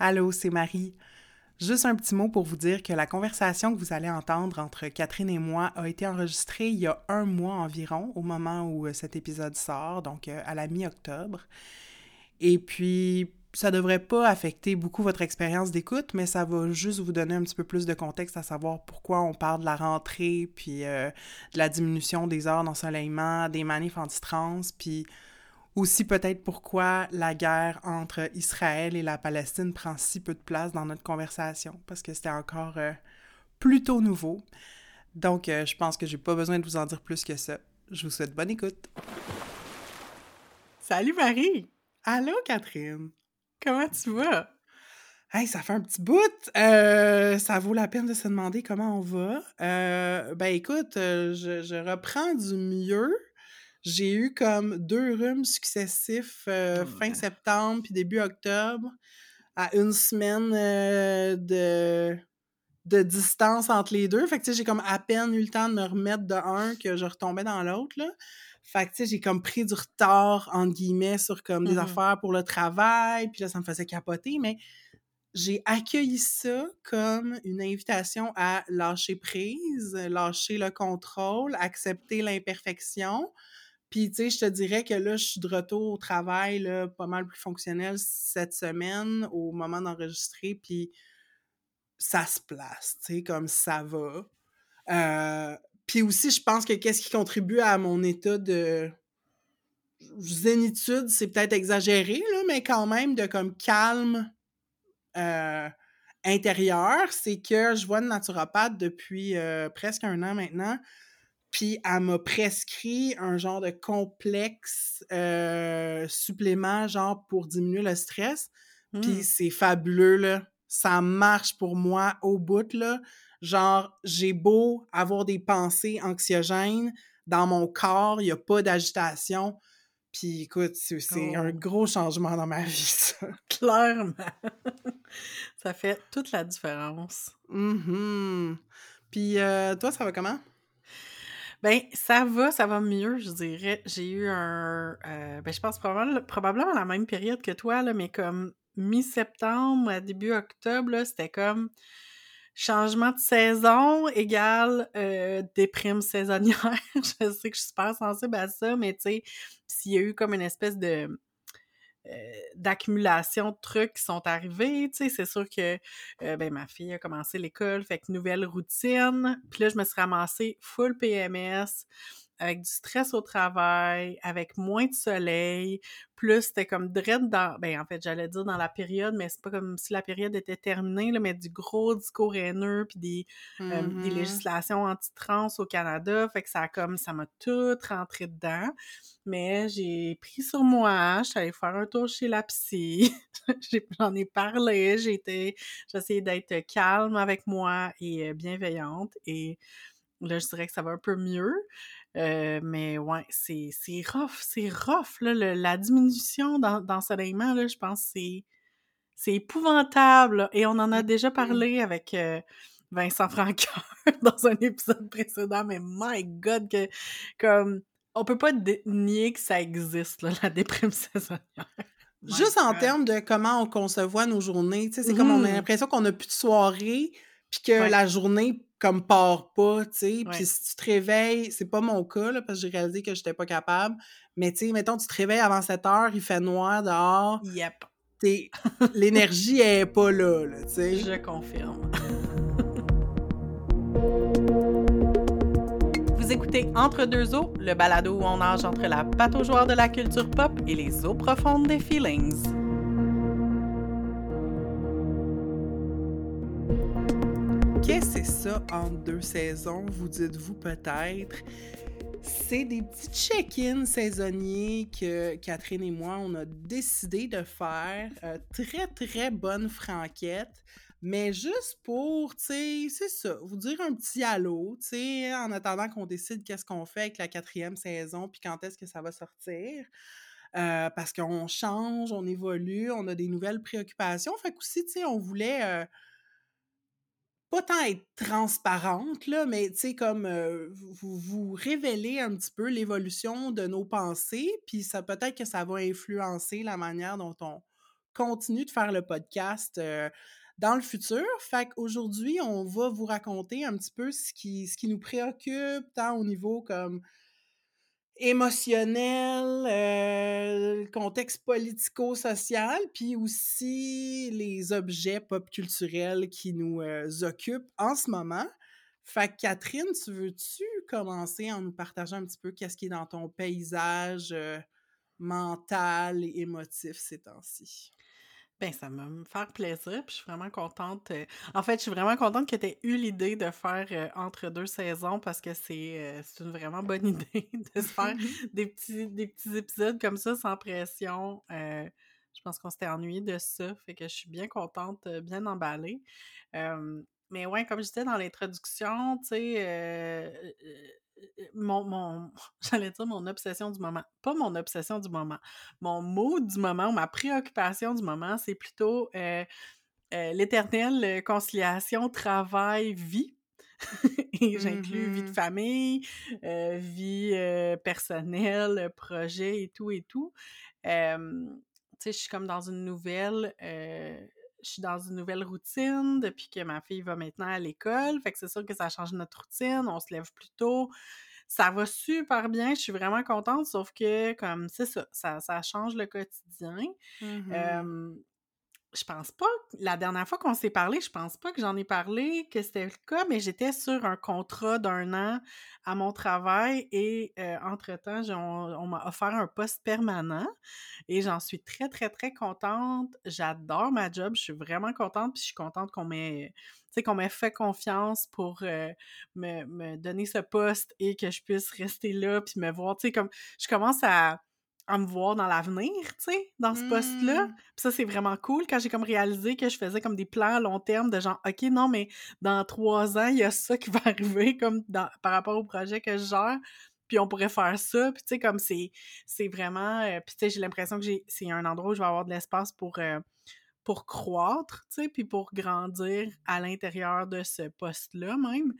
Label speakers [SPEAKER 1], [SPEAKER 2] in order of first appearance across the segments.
[SPEAKER 1] Allô, c'est Marie. Juste un petit mot pour vous dire que la conversation que vous allez entendre entre Catherine et moi a été enregistrée il y a un mois environ, au moment où euh, cet épisode sort, donc euh, à la mi-octobre. Et puis, ça devrait pas affecter beaucoup votre expérience d'écoute, mais ça va juste vous donner un petit peu plus de contexte à savoir pourquoi on parle de la rentrée, puis euh, de la diminution des heures d'ensoleillement, des manifs anti-trans, puis aussi peut-être pourquoi la guerre entre Israël et la Palestine prend si peu de place dans notre conversation, parce que c'était encore euh, plutôt nouveau. Donc, euh, je pense que j'ai pas besoin de vous en dire plus que ça. Je vous souhaite bonne écoute. Salut Marie! Allô Catherine! Comment tu vas? Hey, ça fait un petit bout. Euh, ça vaut la peine de se demander comment on va. ben écoute, je, je reprends du mieux. J'ai eu comme deux rhumes successifs euh, oh, fin septembre puis début octobre, à une semaine euh, de, de distance entre les deux. Fait que j'ai comme à peine eu le temps de me remettre de un que je retombais dans l'autre. Là. Fait que j'ai comme pris du retard, entre guillemets, sur comme des mmh affaires pour le travail. Puis là, ça me faisait capoter. Mais j'ai accueilli ça comme une invitation à lâcher prise, lâcher le contrôle, accepter l'imperfection. Puis, tu sais, je te dirais que là, je suis de retour au travail, pas mal plus fonctionnel cette semaine, au moment d'enregistrer, puis ça se place, tu sais, comme ça va. Euh, puis aussi, je pense que qu'est-ce qui contribue à mon état de zénitude, c'est peut-être exagéré, mais quand même de comme calme euh, intérieur, c'est que je vois une naturopathe depuis euh, presque un an maintenant, puis elle m'a prescrit un genre de complexe euh, supplément, genre pour diminuer le stress. Puis mmh. c'est fabuleux, là. Ça marche pour moi au bout, là. Genre, j'ai beau avoir des pensées anxiogènes, dans mon corps, il n'y a pas d'agitation. Puis écoute, c'est un oh. gros changement dans ma vie, ça.
[SPEAKER 2] Clairement. ça fait toute la différence.
[SPEAKER 1] Mmh Puis euh, toi, ça va comment?
[SPEAKER 2] Ben, ça va, ça va mieux, je dirais. J'ai eu un. Euh, ben, je pense probablement, probablement la même période que toi, là, mais comme mi-septembre à début octobre, c'était comme changement de saison égale euh, déprime saisonnière. je sais que je suis super sensible à ça, mais tu sais, s'il y a eu comme une espèce de d'accumulation de trucs qui sont arrivés. Tu c'est sûr que euh, ben, ma fille a commencé l'école, fait que nouvelle routine. Puis là, je me suis ramassée full PMS avec du stress au travail, avec moins de soleil, plus c'était comme dread dans, ben en fait j'allais dire dans la période, mais c'est pas comme si la période était terminée, là, mais du gros discours haineux, puis des, euh, des mm-hmm. législations anti-trans au Canada, fait que ça a comme, ça m'a tout rentré dedans, mais j'ai pris sur moi, je suis allée faire un tour chez la psy, j'en ai parlé, j'ai été, j'essayais d'être calme avec moi et euh, bienveillante, et là je dirais que ça va un peu mieux, euh, mais ouais, c'est, c'est rough, c'est rough, là, la diminution d'ensoleillement, là, je pense que c'est, c'est épouvantable. Et on en a déjà parlé avec euh, Vincent Francoeur dans un épisode précédent, mais my God, que comme on peut pas nier que ça existe, là, la déprime saisonnière.
[SPEAKER 1] Juste en termes de comment on concevoit nos journées, tu sais, c'est comme on a mmh. l'impression qu'on a plus de soirée, puis que la journée comme part pas, tu sais. Puis si tu te réveilles, c'est pas mon cas, là, parce que j'ai réalisé que j'étais pas capable. Mais tu sais, mettons, tu te réveilles avant 7 heures, il fait noir dehors.
[SPEAKER 2] Yep.
[SPEAKER 1] L'énergie est pas là, là tu sais.
[SPEAKER 2] Je confirme. Vous écoutez Entre deux eaux, le balado où on nage entre la pataugeoire de la culture pop et les eaux profondes des feelings.
[SPEAKER 1] Que c'est ça entre deux saisons, vous dites-vous peut-être? C'est des petits check-ins saisonniers que Catherine et moi, on a décidé de faire. Euh, très, très bonne franquette. Mais juste pour, tu sais, c'est ça, vous dire un petit allô, tu sais, en attendant qu'on décide qu'est-ce qu'on fait avec la quatrième saison, puis quand est-ce que ça va sortir. Euh, parce qu'on change, on évolue, on a des nouvelles préoccupations. Fait que aussi, tu sais, on voulait... Euh, pas tant être transparente, là, mais tu sais, comme vous, vous révélez un petit peu l'évolution de nos pensées, puis ça peut-être que ça va influencer la manière dont on continue de faire le podcast dans le futur. Fait qu'aujourd'hui, on va vous raconter un petit peu ce qui, ce qui nous préoccupe, tant au niveau comme émotionnel, euh, contexte politico-social, puis aussi les objets pop culturels qui nous euh, occupent en ce moment. Fait que Catherine, tu veux-tu commencer en nous partageant un petit peu qu'est-ce qui est dans ton paysage euh, mental et émotif ces temps-ci?
[SPEAKER 2] Ben, ça va me faire plaisir, puis je suis vraiment contente. Euh, en fait, je suis vraiment contente que tu aies eu l'idée de faire euh, entre deux saisons parce que c'est euh, une vraiment bonne idée de se faire des petits, des petits épisodes comme ça sans pression. je pense qu'on s'était ennuyé de ça, fait que je suis bien contente, bien emballée. mais ouais, comme je disais dans l'introduction, tu sais, mon, mon j'allais dire mon obsession du moment. Pas mon obsession du moment. Mon mot du moment, ma préoccupation du moment, c'est plutôt euh, euh, l'éternelle conciliation travail-vie. Et j'inclus vie de mmh famille, euh, vie personnelle, projet et tout et tout. tu sais, je suis comme dans une nouvelle je suis dans une nouvelle routine depuis que ma fille va maintenant à l'école. Fait que c'est sûr que ça change notre routine. On se lève plus tôt. Ça va super bien. Je suis vraiment contente. Sauf que, comme, c'est ça, ça, change le quotidien. Mmh je pense pas, la dernière fois qu'on s'est parlé, je pense pas que j'en ai parlé, que c'était le cas, mais j'étais sur un contrat d'un an à mon travail et euh, entre-temps, on, m'a offert un poste permanent et j'en suis très, très, très contente. J'adore ma job, je suis vraiment contente, puis je suis contente qu'on m'ait fait confiance pour euh, me, me, donner ce poste et que je puisse rester là puis me voir, tu sais, comme je commence à à me voir dans l'avenir, tu sais, dans ce poste-là.
[SPEAKER 1] Mmh.
[SPEAKER 2] Puis ça, c'est vraiment cool quand j'ai comme réalisé que je faisais comme des plans à long terme de genre, OK, non, mais dans trois ans, il y a ça qui va arriver comme par rapport au projet que je gère. Puis on pourrait faire ça. Puis tu sais, comme c'est, c'est vraiment... Euh, puis tu sais, j'ai l'impression que c'est un endroit où je vais avoir de l'espace pour, euh, pour croître, tu sais, puis pour grandir à l'intérieur de ce poste-là même.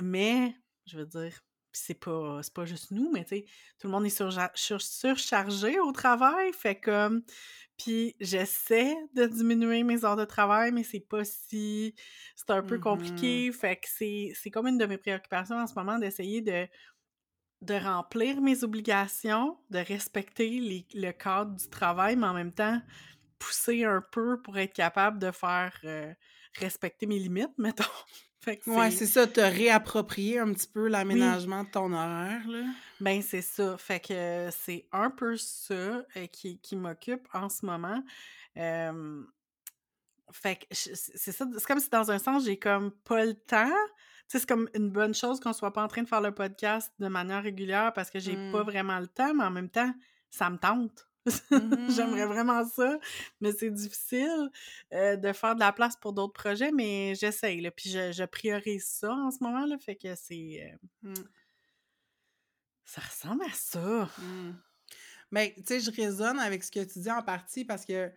[SPEAKER 2] Mais, je veux dire, c'est pas, pas juste nous, mais tu sais, tout le monde est surchargé au travail, fait comme... Puis j'essaie de diminuer mes heures de travail, mais c'est pas si... C'est un peu mmh compliqué, fait que c'est comme une de mes préoccupations en ce moment d'essayer de, de remplir mes obligations, de respecter le cadre du travail, mais en même temps pousser un peu pour être capable de faire euh, respecter mes limites, mettons.
[SPEAKER 1] Fait ouais, c'est ça, te réapproprier un petit peu l'aménagement de ton horaire, là.
[SPEAKER 2] Ben, c'est ça. Fait que c'est un peu ça euh, qui, qui m'occupe en ce moment. fait que c'est ça. C'est comme si dans un sens, j'ai comme pas le temps. Tu sais, c'est comme une bonne chose qu'on soit pas en train de faire le podcast de manière régulière parce que j'ai pas mmh. vraiment le temps, mais en même temps, ça me tente. J'aimerais mmh. vraiment ça, mais c'est difficile euh, de faire de la place pour d'autres projets, mais j'essaye, puis je, priorise ça en ce moment, là, fait que c'est... Euh, mmh. Ça ressemble à ça.
[SPEAKER 1] Mmh. Mais, tu sais, je résonne avec ce que tu dis en partie parce que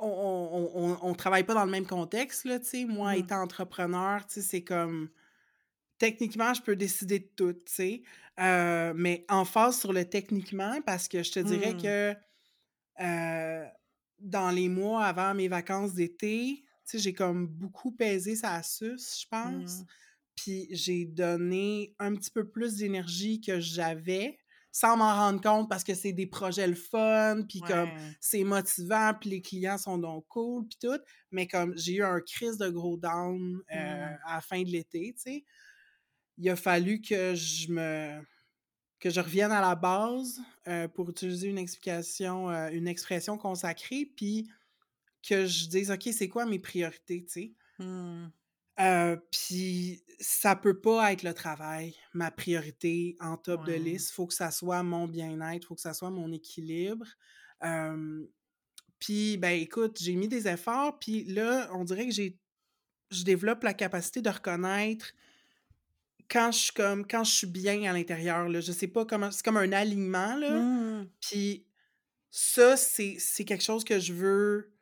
[SPEAKER 1] on, on, travaille pas dans le même contexte, là, tu sais. Moi, étant entrepreneur, tu sais, c'est comme techniquement, je peux décider de tout, tu sais. Euh, mais en phase sur le techniquement, parce que je te dirais mmh. que euh, dans les mois avant mes vacances d'été, tu sais, j'ai comme beaucoup pesé sa sus, je pense. Mmh. Puis j'ai donné un petit peu plus d'énergie que j'avais sans m'en rendre compte parce que c'est des projets le fun, puis comme c'est motivant, puis les clients sont donc cool, puis tout. Mais comme j'ai eu un crise de gros down euh, mmh. à la fin de l'été, tu sais il a fallu que je me que je revienne à la base euh, pour utiliser une explication, euh, une expression consacrée, puis que je dise OK, c'est quoi mes priorités, tu sais? Mmh. Euh, puis ça peut pas être le travail, ma priorité en top de liste. Il faut que ça soit mon bien-être, il faut que ça soit mon équilibre. puis, ben écoute, j'ai mis des efforts, puis là, on dirait que j'ai je développe la capacité de reconnaître quand je suis comme quand je suis bien à l'intérieur là, je sais pas comment c'est comme un alignement là. Mmh. Puis ça c'est quelque chose que je veux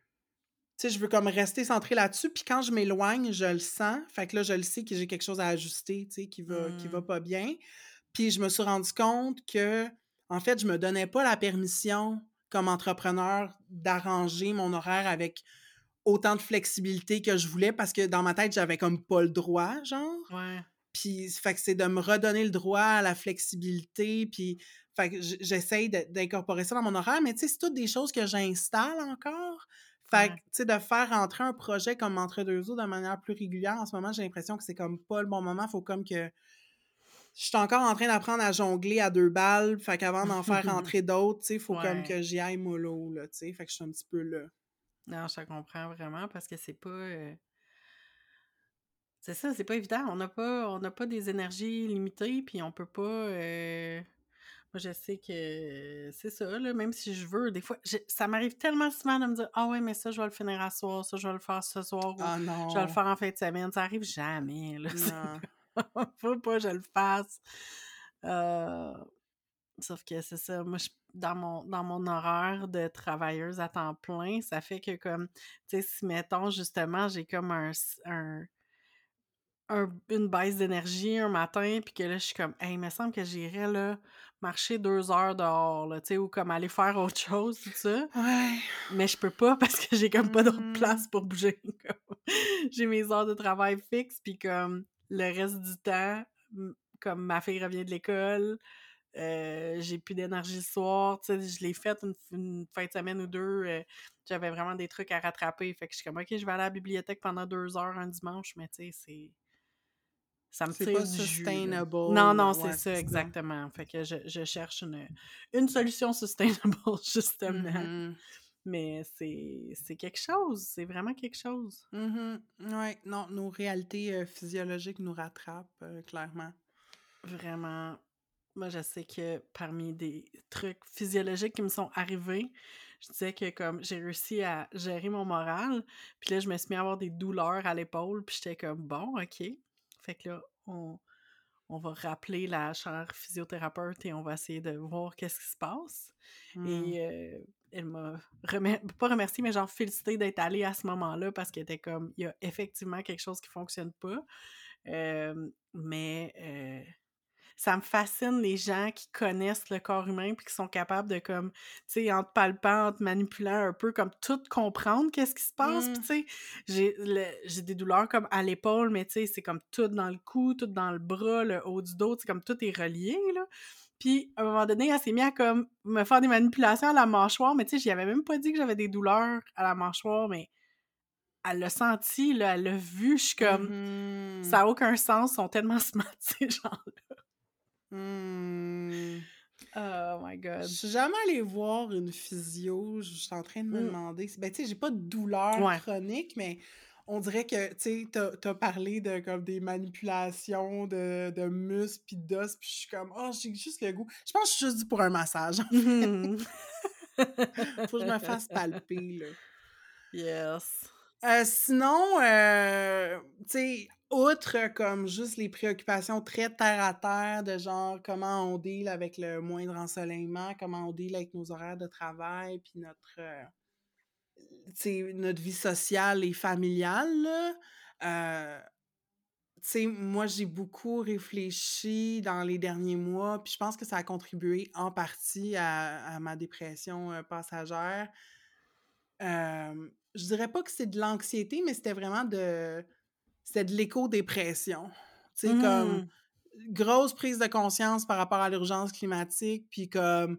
[SPEAKER 1] tu sais je veux comme rester centré là-dessus puis quand je m'éloigne, je le sens. Fait que là je le sais que j'ai quelque chose à ajuster, tu sais qui va qui va mmh. pas bien. Puis je me suis rendu compte que en fait, je me donnais pas la permission comme entrepreneur, d'arranger mon horaire avec autant de flexibilité que je voulais parce que dans ma tête, j'avais comme pas le droit, genre.
[SPEAKER 2] Ouais.
[SPEAKER 1] Puis, fait que c'est de me redonner le droit à la flexibilité, puis fait que j'essaye d'incorporer ça dans mon horaire, mais tu sais, c'est toutes des choses que j'installe encore. Fait que, tu sais, de faire rentrer un projet comme Entre deux eaux de manière plus régulière, en ce moment, j'ai l'impression que c'est comme pas le bon moment. Faut comme que. Je suis encore en train d'apprendre à jongler à deux balles. Fait qu'avant d'en faire rentrer d'autres, tu sais, faut comme que j'y aille mollo, là, tu sais. Fait que je suis un petit peu là.
[SPEAKER 2] Non, je comprends vraiment parce que c'est pas. Euh, c'est ça, c'est pas évident. On n'a pas, on pas des énergies limitées, puis on peut pas. Euh, moi, je sais que c'est ça, là, même si je veux, des fois, ça m'arrive tellement souvent de me dire Ah ouais, mais ça, je vais le finir à soir, ça, je vais le faire ce soir, ou
[SPEAKER 1] ah
[SPEAKER 2] je vais le faire en fin de semaine. Ça arrive jamais, là. Faut pas que je le fasse. Euh, sauf que c'est ça, moi, dans, mon, dans mon horaire de travailleuse à temps plein, ça fait que, comme, tu sais, si, mettons, justement, j'ai comme un une baisse d'énergie un matin, puis que là, je suis comme, hey, il me semble que j'irais, là, marcher deux heures dehors, là, tu sais, ou comme aller faire autre chose, tout ça.
[SPEAKER 1] Ouais.
[SPEAKER 2] Mais je peux pas parce que j'ai comme pas d'autre
[SPEAKER 1] Mmh.
[SPEAKER 2] place pour bouger. j'ai mes heures de travail fixes, puis comme le reste du temps, comme ma fille revient de l'école, euh, j'ai plus d'énergie le soir, tu sais, je l'ai faite une, fin de semaine ou deux, euh, j'avais vraiment des trucs à rattraper, fait que je suis comme, ok, je vais aller à la bibliothèque pendant deux heures un dimanche, mais tu sais, c'est ça me
[SPEAKER 1] C'est pas sustainable.
[SPEAKER 2] non, non, c'est ça, exactement. Fait que je, je cherche une, une, solution sustainable, justement.
[SPEAKER 1] Mm-hmm.
[SPEAKER 2] Mais c'est quelque chose, c'est vraiment quelque chose.
[SPEAKER 1] Mm Oui, non, nos réalités euh, physiologiques nous rattrapent, euh, clairement.
[SPEAKER 2] Vraiment. Moi, je sais que parmi des trucs physiologiques qui me sont arrivés, je disais que comme j'ai réussi à gérer mon moral, puis là, je me suis mis à avoir des douleurs à l'épaule, puis j'étais comme, bon, OK, fait que là, on, va rappeler la chère physiothérapeute et on va essayer de voir qu'est-ce qui se passe. Et
[SPEAKER 1] mmh.
[SPEAKER 2] euh, elle m'a pas remercié, mais genre félicité d'être allée à ce moment-là parce qu'elle était comme, il y a effectivement quelque chose qui fonctionne pas. Euh, mais euh, ça me fascine les gens qui connaissent le corps humain puis qui sont capables de comme tu sais en te palpant en te manipulant un peu comme tout comprendre qu'est-ce qui se passe puis mmh. tu sais j'ai j'ai des douleurs comme à l'épaule mais tu sais c'est comme tout dans le cou tout dans le bras le haut du dos c'est comme tout est relié là puis à un moment donné elle s'est mise à comme me faire des manipulations à la mâchoire mais tu sais j'y avais même pas dit que j'avais des douleurs à la mâchoire mais elle l'a senti, là, elle l'a vu, je suis comme,
[SPEAKER 1] mmh
[SPEAKER 2] ça n'a aucun sens, ils sont tellement smart, ces gens-là.
[SPEAKER 1] Mmh.
[SPEAKER 2] Oh my god. Je
[SPEAKER 1] suis jamais allée voir une physio. Je suis en train de me mmh. demander. Ben, tu sais, j'ai pas de douleur chronique, mais on dirait que, tu sais, t'as as parlé de comme des manipulations de, de muscles puis d'os, puis je suis comme, oh, j'ai juste le goût. Je pense que je suis juste pour un massage. Mmh. Faut que je me fasse palper, là.
[SPEAKER 2] Yes.
[SPEAKER 1] Euh, sinon, euh, tu sais, outre comme juste les préoccupations très terre à terre de genre comment on deal avec le moindre ensoleillement, comment on deal avec nos horaires de travail, puis notre, euh, notre vie sociale et familiale, euh, moi, j'ai beaucoup réfléchi dans les derniers mois, puis je pense que ça a contribué en partie à, ma dépression euh, passagère. Je dirais pas que c'est de l'anxiété, mais c'était vraiment de c'était de l'éco-dépression. Tu sais, comme
[SPEAKER 2] mmh.
[SPEAKER 1] grosse prise de conscience par rapport à l'urgence climatique, puis comme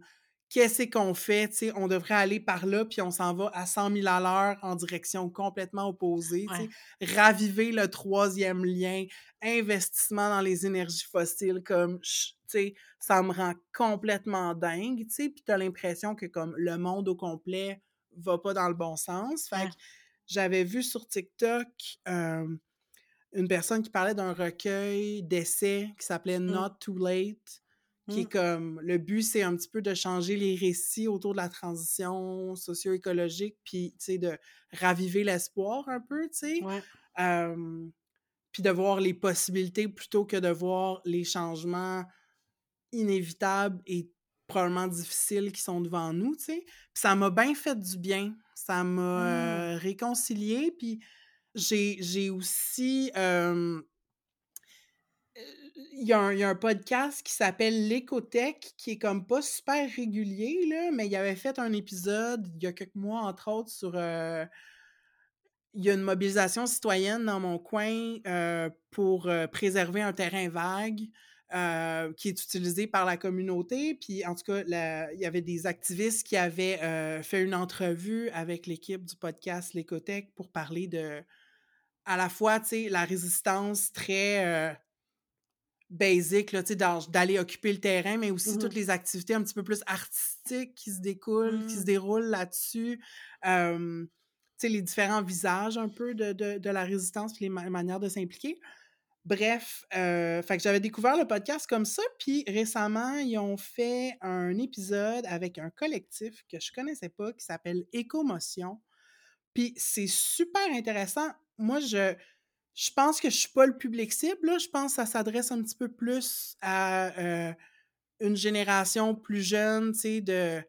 [SPEAKER 1] qu'est-ce qu'on fait, tu sais, on devrait aller par là, puis on s'en va à 100 000 à l'heure en direction complètement opposée, tu sais. Raviver le troisième lien, investissement dans les énergies fossiles, comme, tu sais, ça me rend complètement dingue, tu sais, puis t'as l'impression que, comme, le monde au complet va pas dans le bon sens. Fait que j'avais vu sur TikTok une personne qui parlait d'un recueil d'essais qui s'appelait mmh. Not Too Late, qui est mmh. comme le but, c'est un petit peu de changer les récits autour de la transition socio-écologique, puis tu sais, de raviver l'espoir un peu, tu sais. puis de voir les possibilités plutôt que de voir les changements inévitables et probablement difficiles qui sont devant nous, tu sais. Puis ça m'a bien fait du bien. Ça m'a mmh. réconcilié, puis j'ai aussi. il y, a un, il y a un podcast qui s'appelle L'écothèque, qui est comme pas super régulier, là, mais il avait fait un épisode il y a quelques mois, entre autres, sur. euh, il y a une mobilisation citoyenne dans mon coin euh, pour euh, préserver un terrain vague euh, qui est utilisé par la communauté. Puis, en tout cas, la- il y avait des activistes qui avaient euh, fait une entrevue avec l'équipe du podcast L'écothèque pour parler de, à la fois, tu sais, la résistance très euh, basic, là, tu sais, d'aller occuper le terrain, mais aussi toutes les activités un petit peu plus artistiques qui se découlent, qui se
[SPEAKER 2] Mm.
[SPEAKER 1] déroulent là-dessus. Tu sais, les différents visages un peu de, de, de la résistance puis les ma- manières de s'impliquer. Bref, euh, j'avais découvert le podcast comme ça, puis récemment, ils ont fait un épisode avec un collectif que je connaissais pas qui s'appelle Écomotion. Puis c'est super intéressant. Moi, je, je pense que je suis pas le public cible. Je pense que ça s'adresse un petit peu plus à euh, une génération plus jeune, tu sais, de...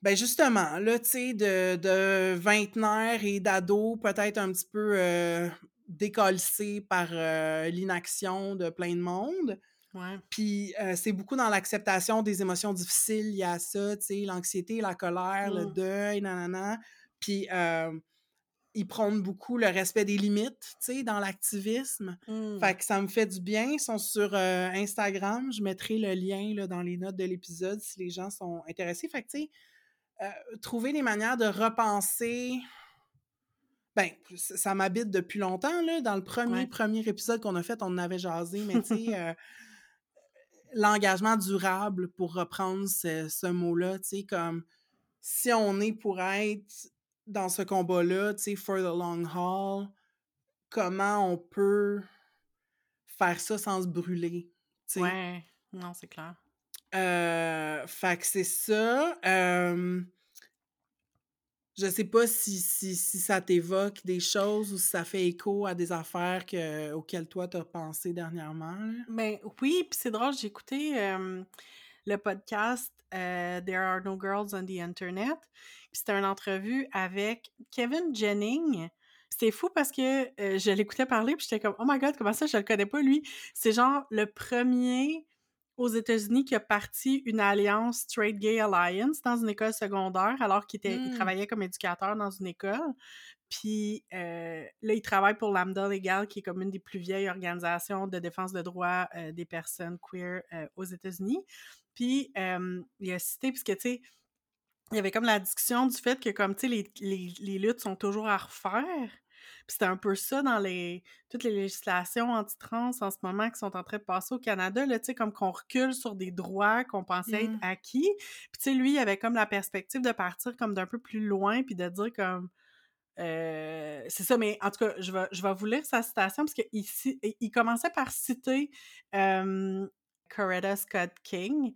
[SPEAKER 1] Ben justement, là, tu sais, de, de vingtenaires et d'ados, peut-être un petit peu euh, décollissés par euh, l'inaction de plein de monde.
[SPEAKER 2] Ouais.
[SPEAKER 1] Puis euh, c'est beaucoup dans l'acceptation des émotions difficiles, il y a ça, tu sais, l'anxiété, la colère, le
[SPEAKER 2] Mm.
[SPEAKER 1] deuil, nanana. Puis euh, ils prônent beaucoup le respect des limites, tu sais, dans l'activisme.
[SPEAKER 2] Mm.
[SPEAKER 1] Fait que ça me fait du bien. Ils sont sur Instagram. Je mettrai le lien là, dans les notes de l'épisode si les gens sont intéressés. Fait que, tu sais, trouver des manières de repenser. Ben, ça m'habite depuis longtemps, là. Dans le premier,
[SPEAKER 2] Ouais.
[SPEAKER 1] premier épisode qu'on a fait, on en avait jasé, mais tu sais, euh, l'engagement durable, pour reprendre ce, ce mot-là, tu sais, comme si on est pour être dans ce combat-là, tu sais, for the long haul, comment on peut faire ça sans se brûler, tu sais?
[SPEAKER 2] Ouais. Non, c'est clair.
[SPEAKER 1] Euh, fait que c'est ça. Euh, je sais pas si, si, si ça t'évoque des choses ou si ça fait écho à des affaires que, auxquelles toi t'as pensé dernièrement.
[SPEAKER 2] Ben oui, puis c'est drôle, j'ai écouté le podcast euh, There Are No Girls on the Internet. C'était une entrevue avec Kevin Jennings. C'était fou parce que euh, je l'écoutais parler, puis j'étais comme, oh my god, comment ça, je le connais pas, lui. C'est genre le premier aux États-Unis qui a parti une alliance Straight Gay Alliance dans une école secondaire, alors qu'il était, il
[SPEAKER 1] Mm.
[SPEAKER 2] travaillait comme éducateur dans une école. Puis euh, là, il travaille pour Lambda Legal, qui est comme une des plus vieilles organisations de défense de droits euh, des personnes queer euh, aux États-Unis. Puis il a cité, puisque tu sais, il y avait comme la discussion du fait que comme tu sais, les, les, les luttes sont toujours à refaire. Puis c'était un peu ça dans les toutes les législations anti-trans en ce moment qui sont en train de passer au Canada, là, tu sais, comme qu'on recule sur des droits qu'on pensait être
[SPEAKER 1] Mm.
[SPEAKER 2] acquis. Puis tu sais, lui, il avait comme la perspective de partir comme d'un peu plus loin, puis de dire comme... euh, c'est ça, mais en tout cas, je vais, je vais vous lire sa citation parce qu'il il, il commençait par citer euh, Coretta Scott King.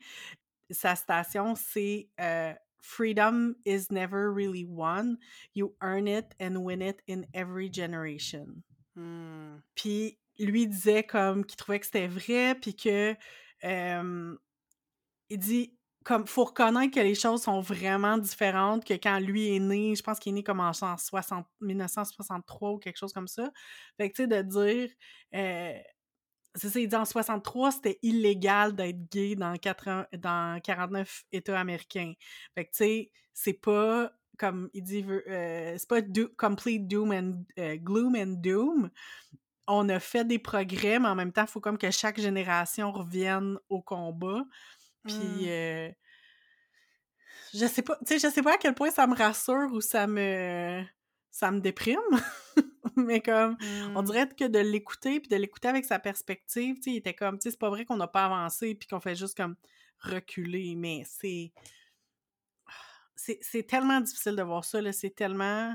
[SPEAKER 2] Sa citation, c'est euh, Freedom is never really won. You earn it and win it in every generation.
[SPEAKER 1] Hmm.
[SPEAKER 2] Puis lui disait comme qu'il trouvait que c'était vrai, puis que euh, il dit comme faut reconnaître que les choses sont vraiment différentes que quand lui est né, je pense qu'il est né comme en 60, 1963 ou quelque chose comme ça. Fait que tu sais de dire euh, c'est ça, il dit en 63, c'était illégal d'être gay dans, 80, dans 49 États américains. Fait que, tu sais, c'est pas, comme il dit, euh, c'est pas do, complete doom and, euh, gloom and doom. On a fait des progrès, mais en même temps, il faut comme que chaque génération revienne au combat. Puis,
[SPEAKER 1] Mm.
[SPEAKER 2] euh, je sais pas, tu sais, je sais pas à quel point ça me rassure ou ça me, ça me déprime. mais comme, on
[SPEAKER 1] Hmm.
[SPEAKER 2] dirait que de l'écouter, puis de l'écouter avec sa perspective, tu sais, il était comme, tu sais, c'est pas vrai qu'on n'a pas avancé, puis qu'on fait juste comme reculer, mais c'est... c'est- tellement difficile de voir ça, là, c'est tellement...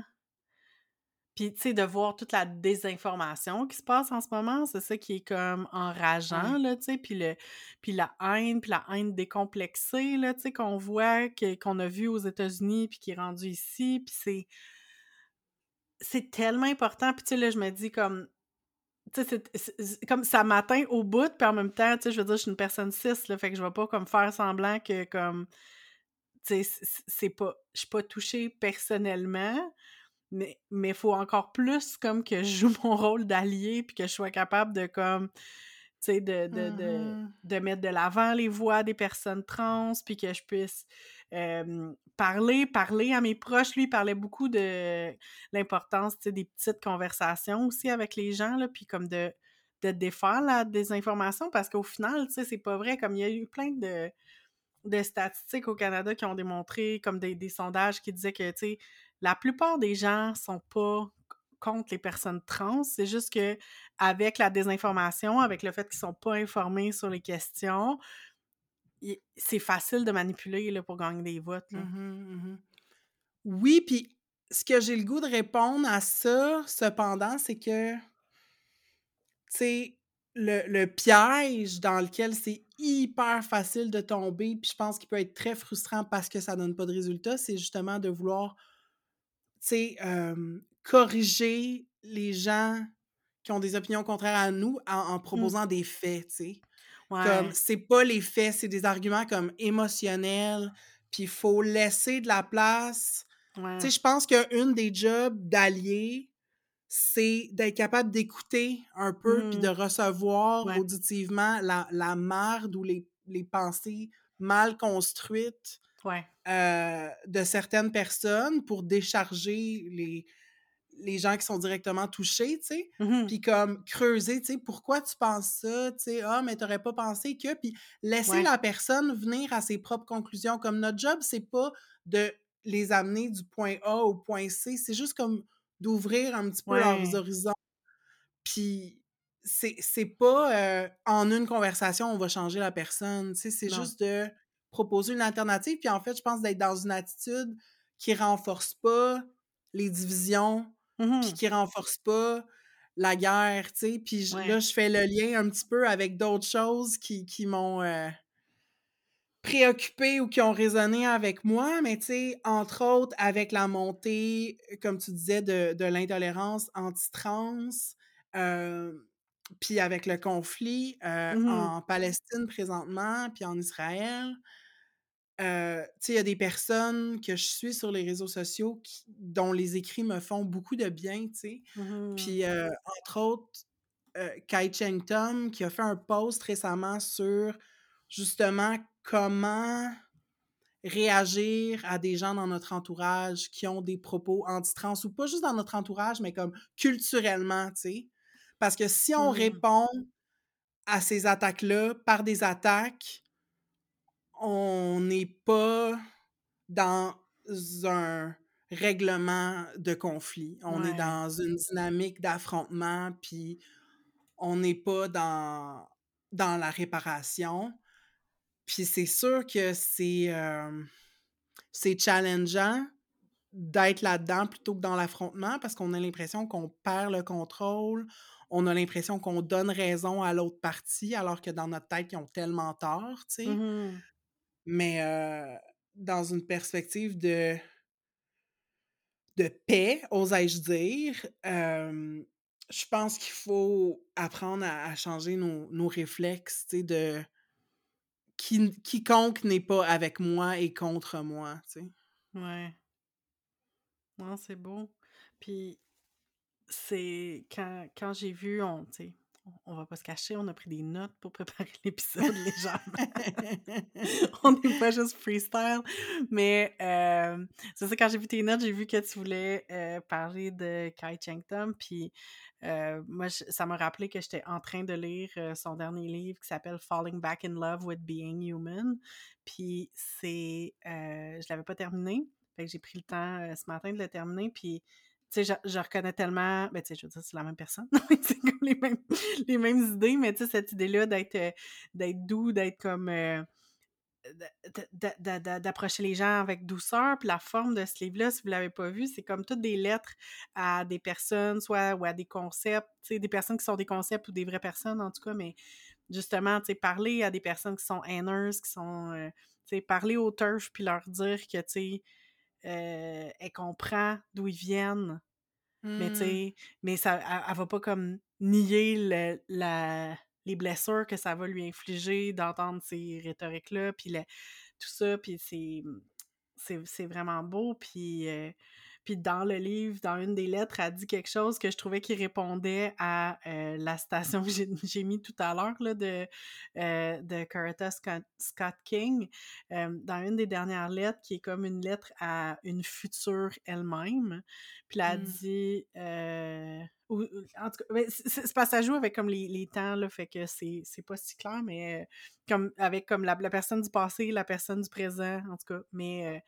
[SPEAKER 2] Puis, tu sais, de voir toute la désinformation qui se passe en ce moment, c'est ça qui est comme enrageant, là, tu sais, puis, le, puis la haine, puis la haine décomplexée, là, tu sais, qu'on voit, qu'on a vu aux États-Unis, puis qui est rendu ici, puis c'est... C'est tellement important, puis tu sais, là, je me dis comme... Tu sais, c'est- comme ça m'atteint au bout, puis en même temps, tu sais, je veux dire, je suis une personne cis, là, fait que je vais pas comme faire semblant que, comme... Tu sais, c'est- pas... Je suis pas touchée personnellement, mais mais faut encore plus comme que je joue mon rôle d'allié puis que je sois capable de comme tu sais, de, de, de, de mettre de l'avant les voix des personnes trans, puis que je puisse parler, parler à mes proches. Lui, il parlait beaucoup de l'importance, des petites conversations aussi avec les gens, là, puis comme de, de défaire la désinformation, parce qu'au final, c'est pas vrai, comme il y a eu plein de de statistiques au Canada qui ont démontré, comme des, des sondages qui disaient que, la plupart des gens sont pas contre les personnes trans. C'est juste que avec la désinformation, avec le fait qu'ils sont pas informés sur les questions, c'est facile de manipuler là, pour gagner des votes. là.
[SPEAKER 1] Mhm, mhm. Oui, puis ce que j'ai le goût de répondre à ça, cependant, c'est que, tu sais, le, le piège dans lequel c'est hyper facile de tomber, puis je pense qu'il peut être très frustrant parce que ça donne pas de résultat, c'est justement de vouloir, tu sais, euh, corriger les gens qui ont des opinions contraires à nous en, en proposant des faits, tu sais. Comme,
[SPEAKER 2] Ouais.
[SPEAKER 1] c'est pas les faits, c'est des arguments comme émotionnels, puis il faut laisser de la place.
[SPEAKER 2] ouais.
[SPEAKER 1] Tu sais, je pense qu'une des jobs d'alliés, c'est d'être capable d'écouter un peu, puis de
[SPEAKER 2] Mhm.
[SPEAKER 1] recevoir
[SPEAKER 2] Ouais.
[SPEAKER 1] auditivement la, la marde ou les, les pensées mal construites
[SPEAKER 2] Ouais.
[SPEAKER 1] euh, de certaines personnes pour décharger les, les gens qui sont directement touchés, tu sais.
[SPEAKER 2] Mhm.
[SPEAKER 1] Puis comme creuser, tu sais, pourquoi tu penses ça, tu sais, ah, mais t'aurais pas pensé que, puis laisser
[SPEAKER 2] Ouais.
[SPEAKER 1] la personne venir à ses propres conclusions. Comme notre job, c'est pas de les amener du point A au point C, c'est juste comme d'ouvrir un petit peu leurs horizons. Puis c'est pas euh, en une conversation on va changer la personne, tu sais, c'est juste de proposer une alternative. Puis en fait, je pense d'être dans une attitude qui renforce pas les divisions, puis
[SPEAKER 2] Mhm.
[SPEAKER 1] qui renforce pas la guerre, tu sais. Puis
[SPEAKER 2] Ouais.
[SPEAKER 1] là, je fais le lien un petit peu avec d'autres choses qui, qui m'ont euh, préoccupé ou qui ont résonné avec moi, mais tu sais, entre autres, avec la montée, comme tu disais, de, de l'intolérance anti-trans, euh, puis avec le conflit euh,
[SPEAKER 2] Mhm.
[SPEAKER 1] en Palestine présentement, puis en Israël. Euh, il y a des personnes que je suis sur les réseaux sociaux qui- dont les écrits me font beaucoup de bien, tu sais.
[SPEAKER 2] Mhm.
[SPEAKER 1] Puis, euh, entre autres, euh, Kai Cheng Tom qui a fait un post récemment sur justement comment réagir à des gens dans notre entourage qui ont des propos anti-trans ou pas juste dans notre entourage, mais comme culturellement, tu sais. Parce que si on répond à ces attaques-là par des attaques, on n'est pas dans un règlement de conflit. On est dans une dynamique d'affrontement, puis on n'est pas dans, dans la réparation. Puis c'est sûr que c'est euh, c'est challengeant d'être là-dedans plutôt que dans l'affrontement parce qu'on a l'impression qu'on perd le contrôle, on a l'impression qu'on donne raison à l'autre partie alors que dans notre tête, ils ont tellement tort, tu sais.
[SPEAKER 2] Mhm.
[SPEAKER 1] Mais dans une perspective de, de paix, osais-je dire, je pense qu'il faut apprendre à, à changer nos, nos réflexes, tu sais, de qui, quiconque n'est pas avec moi et contre moi, tu sais.
[SPEAKER 2] Ouais. Non, c'est beau. Puis c'est quand, quand j'ai vu, on, tu sais, on, va pas se cacher, on a pris des notes pour préparer l'épisode légèrement. on n'est pas juste freestyle. Mais euh, c'est ça, quand j'ai vu tes notes, j'ai vu que tu voulais euh, parler de Kai Cheng Tom. Puis euh, moi, ça m'a rappelé que j'étais en train de lire son dernier livre qui s'appelle Falling Back in Love with Being Human. Puis c'est. je l'avais pas terminé. Fait que j'ai pris le temps ce matin de le terminer. Puis. Je, reconnais tellement, ben tu sais, je veux dire, c'est la même personne, c'est comme les mêmes, les mêmes idées, mais tu sais, cette idée-là d'être euh, doux, d'être comme, euh, d'approcher les gens avec douceur. Puis la forme de ce livre-là, si vous l'avez pas vu, c'est comme toutes des lettres à des personnes, soit ou à des concepts, tu sais, des personnes qui sont des concepts ou des vraies personnes en tout cas, mais justement, tu sais, parler à des personnes qui sont haineuses, qui sont, euh, tu sais, parler aux turfs puis leur dire que, tu sais, elle comprend d'où ils viennent, mais tu
[SPEAKER 1] Hmm.
[SPEAKER 2] sais, mais ça, elle, elle va pas comme nier le- la, les blessures que ça va lui infliger d'entendre ces rhétoriques-là, puis tout ça, puis c'est, c'est, c'est vraiment beau, puis, euh, Puis dans le livre, dans une des lettres, elle dit quelque chose que je trouvais qui répondait à euh, la citation que j'ai mis tout à l'heure de, euh, de Coretta Scott, King. Euh, dans une des dernières lettres, qui est comme une lettre à une future elle-même. Puis elle mmh. dit... en tout cas, c'est pas ça joue avec comme les, les temps, là, fait que c'est pas si clair, mais comme avec comme la, la, personne du passé, la personne du présent, en tout cas. Mais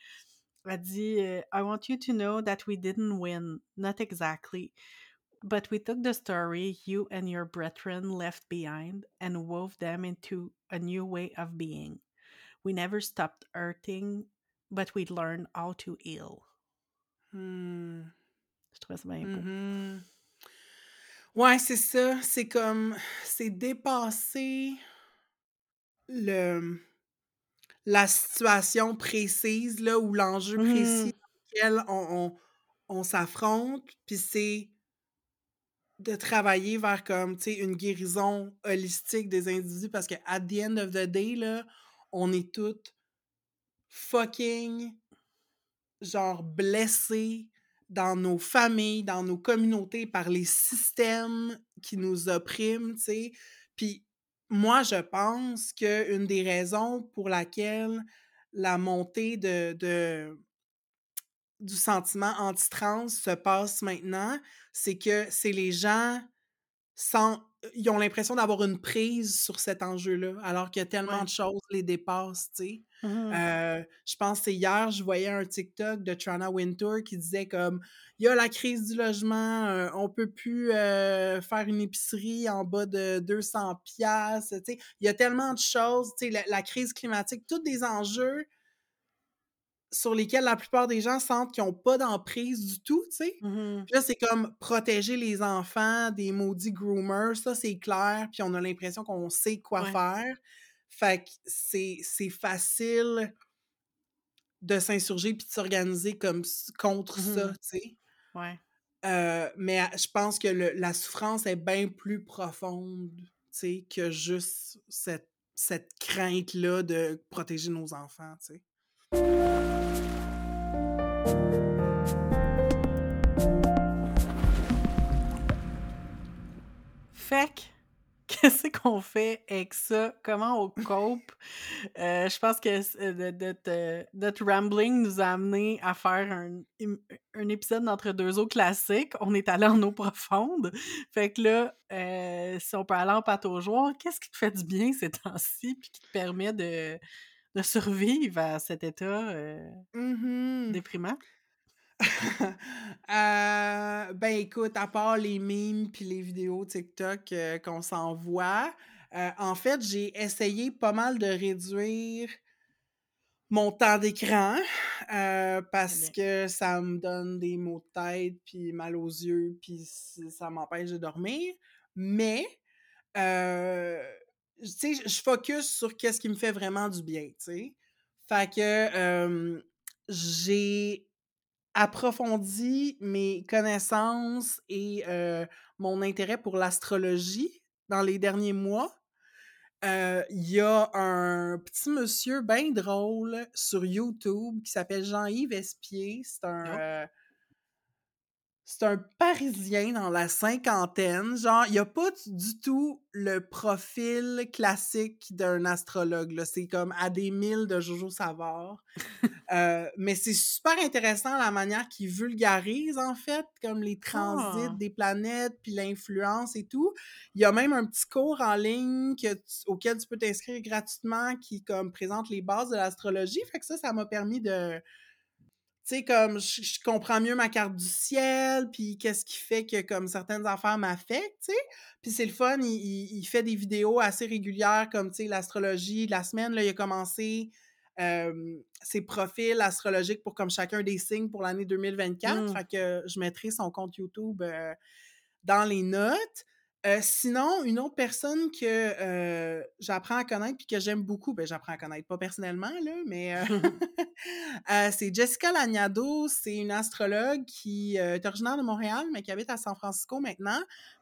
[SPEAKER 2] elle dit euh, I want you to know that we didn't win, not exactly. But we took the story you and your brethren left behind and wove them into a new way of being. We never stopped hurting, but we learned how to heal.
[SPEAKER 1] Hmm.
[SPEAKER 2] Je trouve ça bien beau. Mm-hmm.
[SPEAKER 1] Ouais, c'est ça. C'est comme. C'est dépasser le la situation précise, là, ou l'enjeu précis mmh. dans lequel on, on, s'affronte, puis c'est de travailler vers comme, tu sais, une guérison holistique des individus, parce que at the end of the day, là, on est toutes fucking, genre, blessés dans nos familles, dans nos communautés, par les systèmes qui nous oppriment, tu sais. Puis moi, je pense qu'une des raisons pour laquelle la montée de, du sentiment anti-trans se passe maintenant, c'est que c'est les gens sans ils ont l'impression d'avoir une prise sur cet enjeu-là, alors qu'il y a tellement de choses les dépassent, tu sais. Mmh euh, je pense que c'est hier, je voyais un TikTok de Trana Wintour qui disait comme il y a la crise du logement, euh, on peut plus euh, faire une épicerie en bas de 200 pièces, tu sais. Il y a tellement de choses, tu sais, la, crise climatique, tous des enjeux sur lesquels la plupart des gens sentent qu'ils n'ont pas d'emprise du tout, tu sais.
[SPEAKER 2] Mmh
[SPEAKER 1] là, c'est comme protéger les enfants des maudits groomers, ça, c'est clair, puis on a l'impression qu'on sait quoi faire. Fait que c'est facile de s'insurger puis de s'organiser comme contre ça,
[SPEAKER 2] mmh
[SPEAKER 1] tu sais.
[SPEAKER 2] Ouais.
[SPEAKER 1] Euh, mais je pense que la souffrance est bien plus profonde, tu sais, que juste cette, cette crainte-là de protéger nos enfants, tu sais.
[SPEAKER 2] Fait qu'est-ce qu'on fait avec ça? Comment on cope? Euh, je pense que euh, notre, rambling nous a amené à faire un, un épisode d'entre deux eaux classiques. On est allé en eau profonde. Fait que là, euh, si on peut aller en pâte aux qu'est-ce qui te fait du bien ces temps-ci puis qui te permet de, de survivre à cet état
[SPEAKER 1] mmh
[SPEAKER 2] déprimant?
[SPEAKER 1] Euh, ben écoute, à part les memes puis les vidéos TikTok euh, qu'on s'envoie, en fait, j'ai essayé pas mal de réduire mon temps d'écran parce que ça me donne des maux de tête puis mal aux yeux puis ça m'empêche de dormir. Mais, tu sais, je focus sur qu'est-ce qui me fait vraiment du bien, tu sais. Fait que j'ai approfondi mes connaissances et mon intérêt pour l'astrologie dans les derniers mois. Il y a un petit monsieur bien drôle sur YouTube qui s'appelle Jean-Yves Espier. C'est un, c'est un Parisien dans la cinquantaine. Genre, il n'y a pas du tout le profil classique d'un astrologue. C'est comme à des mille de Jojo Savard. Euh, mais c'est super intéressant la manière qu'il vulgarise, en fait, comme les transits ah! des planètes, puis l'influence et tout. Il y a même un petit cours en ligne auquel tu peux t'inscrire gratuitement qui comme présente les bases de l'astrologie. Fait que ça, ça m'a permis de tu sais, comme je, comprends mieux ma carte du ciel, puis qu'est-ce qui fait que comme certaines affaires m'affectent, tu sais. Puis c'est le fun, il, fait des vidéos assez régulières comme, tu sais, l'astrologie. La semaine, là, il a commencé ses profils astrologiques pour comme chacun des signes pour l'année 2024. Mmh. Fait que je mettrai son compte YouTube dans les notes. Euh, sinon, une autre personne que euh, j'apprends à connaître puis que j'aime beaucoup, ben j'apprends à connaître pas personnellement, là, mais euh, c'est Jessica Lagnado. C'est une astrologue qui est originaire de Montréal, mais qui habite à San Francisco maintenant.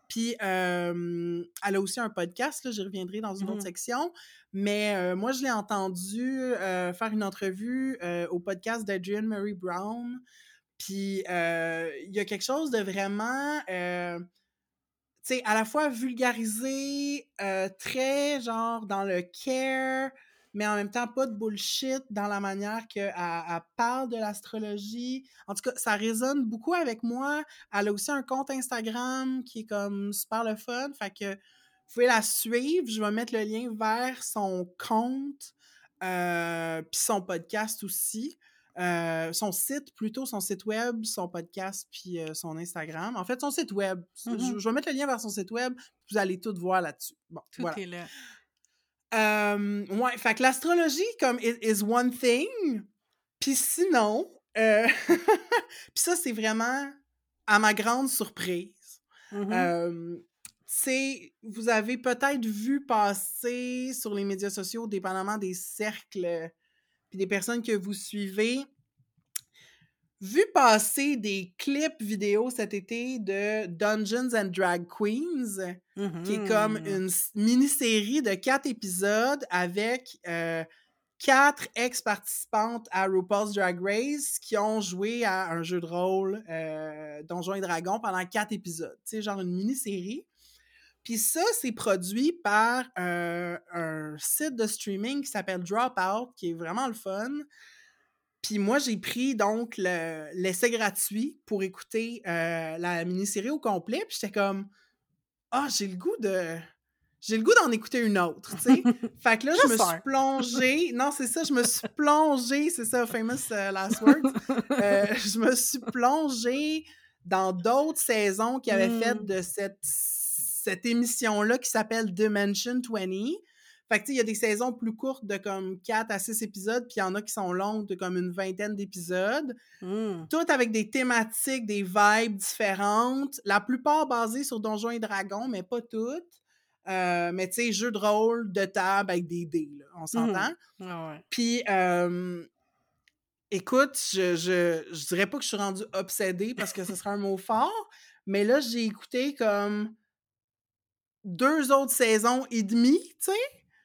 [SPEAKER 1] Puis elle a aussi un podcast, là, j'y reviendrai dans une autre mmh section. Mais moi, je l'ai entendu faire une entrevue au podcast d'Adrienne Murray Brown. Puis il y a quelque chose de vraiment, sais, à la fois vulgarisé, euh, très genre dans le care, mais en même temps pas de bullshit dans la manière qu'elle elle parle de l'astrologie. En tout cas, ça résonne beaucoup avec moi. Elle a aussi un compte Instagram qui est comme super le fun. Fait que vous pouvez la suivre. Je vais mettre le lien vers son compte, puis son podcast aussi. Euh, son site, plutôt son site web, son podcast, puis euh, son Instagram. En fait, son site web.
[SPEAKER 2] Mm-hmm.
[SPEAKER 1] je, vais mettre le lien vers son site web, vous allez tout voir là-dessus. Bon,
[SPEAKER 2] tout
[SPEAKER 1] voilà.
[SPEAKER 2] est là.
[SPEAKER 1] Euh, ouais, fait que l'astrologie, comme, is, is one thing. Puis sinon, puis ça, c'est vraiment à ma grande surprise.
[SPEAKER 2] Mm-hmm.
[SPEAKER 1] c'est, vous avez peut-être vu passer sur les médias sociaux, dépendamment des cercles puis des personnes que vous suivez, vu passer des clips vidéo cet été de Dungeons and Drag Queens, qui est comme
[SPEAKER 2] Mhm.
[SPEAKER 1] une mini-série de quatre épisodes avec euh, quatre ex-participantes à RuPaul's Drag Race qui ont joué à un jeu de rôle euh, Donjons et Dragons pendant quatre épisodes. Sais, genre une mini-série. Puis ça, c'est produit par euh, un site de streaming qui s'appelle Dropout, qui est vraiment le fun. Puis moi, j'ai pris donc le- l'essai gratuit pour écouter euh, la mini-série au complet. Puis j'étais comme, ah, j'ai le goût de. J'ai le goût d'en écouter une autre, tu sais. fait que là, je me suis plongée. Non, c'est ça, je me suis plongée, c'est ça, famous euh, last words. Euh, je me suis plongée dans d'autres saisons qui avaient fait
[SPEAKER 2] Mm.
[SPEAKER 1] de cette, cette émission-là qui s'appelle Dimension 20. Fait que, tu sais, il y a des saisons plus courtes de comme 4 à 6 épisodes, puis il y en a qui sont longues de comme une vingtaine d'épisodes.
[SPEAKER 2] Mm.
[SPEAKER 1] Toutes avec des thématiques, des vibes différentes. La plupart basées sur Donjons et Dragons, mais pas toutes. Euh, mais tu sais, jeux de rôle, de table avec des dés, là, on s'entend.
[SPEAKER 2] Ah ouais.
[SPEAKER 1] Puis, euh, écoute, je, je, je dirais pas que je suis rendue obsédée parce que ce serait un mot fort, mais là, j'ai écouté comme deux autres saisons et demie, tu sais.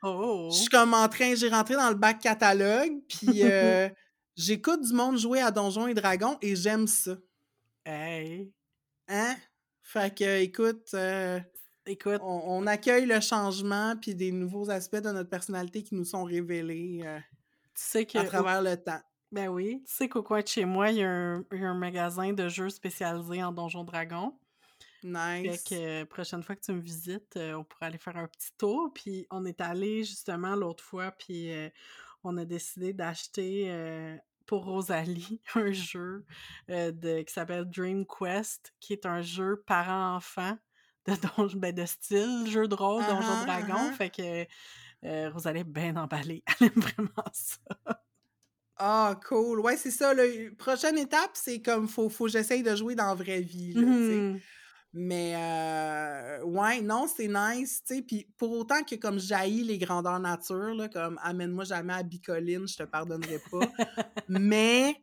[SPEAKER 2] Oh.
[SPEAKER 1] Je suis comme en train, j'ai rentré dans le bac catalogue, puis euh, j'écoute du monde jouer à Donjons et Dragons et j'aime ça.
[SPEAKER 2] Hey.
[SPEAKER 1] Hein? Fait que, écoute, euh,
[SPEAKER 2] Écoute,
[SPEAKER 1] on, on accueille le changement puis des nouveaux aspects de notre personnalité qui nous sont révélés euh,
[SPEAKER 2] tu sais que.
[SPEAKER 1] à travers le temps.
[SPEAKER 2] Ben oui. Tu sais qu'au coin de chez moi, il y, a un, il y a un magasin de jeux spécialisés en Donjons Dragons. Fait
[SPEAKER 1] Nice.
[SPEAKER 2] que euh, prochaine fois que tu me visites, euh, on pourra aller faire un petit tour. Puis on est allé justement l'autre fois, puis euh, on a décidé d'acheter pour Rosalie un jeu de, qui s'appelle Dream Quest, qui est un jeu parent-enfant de, donj- ben, de style jeu de rôle, Donjons
[SPEAKER 1] Uh-huh,
[SPEAKER 2] Dragons.
[SPEAKER 1] uh-huh.
[SPEAKER 2] Fait que Rosalie est bien emballée. Elle aime vraiment ça.
[SPEAKER 1] Ah, cool. Ouais, c'est ça. Là. Prochaine étape, c'est comme faut, faut que j'essaye de jouer dans la vraie vie. Là, sais. Mais euh, ouais, non, c'est nice, tu sais. Puis pour autant que comme jaillis les grandeurs nature, là, comme amène-moi jamais à Bicoline, je te pardonnerai pas. Mais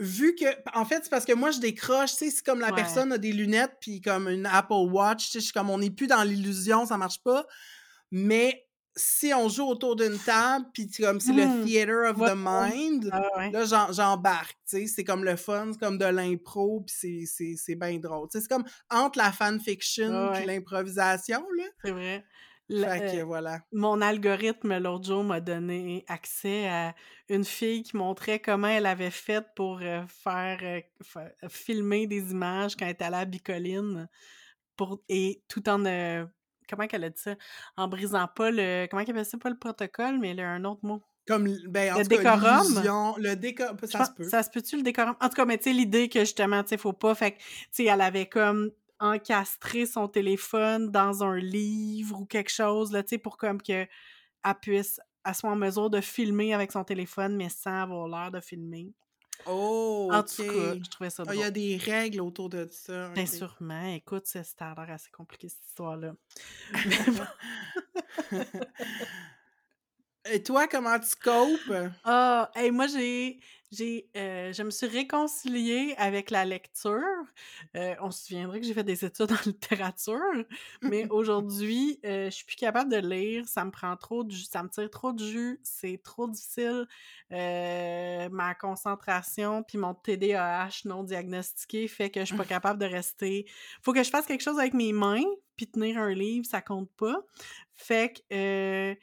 [SPEAKER 1] vu que, en fait, c'est parce que moi je décroche, tu sais, c'est comme la
[SPEAKER 2] Ouais.
[SPEAKER 1] personne a des lunettes puis comme une Apple Watch, tu sais, je suis comme on n'est plus dans l'illusion, ça marche pas. Mais si on joue autour d'une table puis comme c'est le theater of the mind,
[SPEAKER 2] Ah ouais.
[SPEAKER 1] Là, j'en- j'embarque, tu sais, c'est comme le fun, c'est comme de l'impro, puis c'est- c'est c'est bien drôle. Tu sais, c'est comme entre la fanfiction
[SPEAKER 2] Ah
[SPEAKER 1] puis
[SPEAKER 2] ouais.
[SPEAKER 1] l'improvisation, là.
[SPEAKER 2] C'est vrai. La-
[SPEAKER 1] Fait que
[SPEAKER 2] euh,
[SPEAKER 1] voilà.
[SPEAKER 2] mon algorithme l'autre jour m'a donné accès à une fille qui montrait comment elle avait fait pour euh, faire euh, filmer des images quand elle était allée à Bicoline pour et tout en euh, comment qu'elle a dit ça? En brisant pas le comment qu'elle appelle ça? Pas le protocole mais le, un autre mot
[SPEAKER 1] Comme, ben, en
[SPEAKER 2] Le
[SPEAKER 1] tout cas,
[SPEAKER 2] décorum?
[SPEAKER 1] l'illusion, le décor,
[SPEAKER 2] Je
[SPEAKER 1] ça se peut.
[SPEAKER 2] Ça se peut-tu le décorum? En tout cas, mais tu sais, l'idée que justement, tu sais, faut pas. Fait que, tu sais, elle avait comme encastré son téléphone dans un livre ou quelque chose, là, tu sais, pour comme que elle puisse, elle soit en mesure de filmer avec son téléphone, mais sans avoir l'air de filmer.
[SPEAKER 1] Oh,
[SPEAKER 2] En tout cas, je trouvais ça
[SPEAKER 1] Ah, Il y
[SPEAKER 2] drôle.
[SPEAKER 1] a des règles autour de ça.
[SPEAKER 2] Bien
[SPEAKER 1] ok.
[SPEAKER 2] sûrement. Écoute, ça ça a l'air assez compliqué, cette histoire-là.
[SPEAKER 1] Et toi, comment tu copes?
[SPEAKER 2] Ah, hey, moi, j'ai j'ai, heu, je me suis réconciliée avec la lecture. Heu, on se souviendrait que j'ai fait des études en littérature, mais aujourd'hui, heu, je suis plus capable de lire, ça me prend trop de jus ça me tire trop de jus, c'est trop difficile. Heu, ma concentration puis mon TDAH non diagnostiqué fait que je suis pas capable de rester faut que je fasse quelque chose avec mes mains, puis tenir un livre, ça compte pas. Fait que,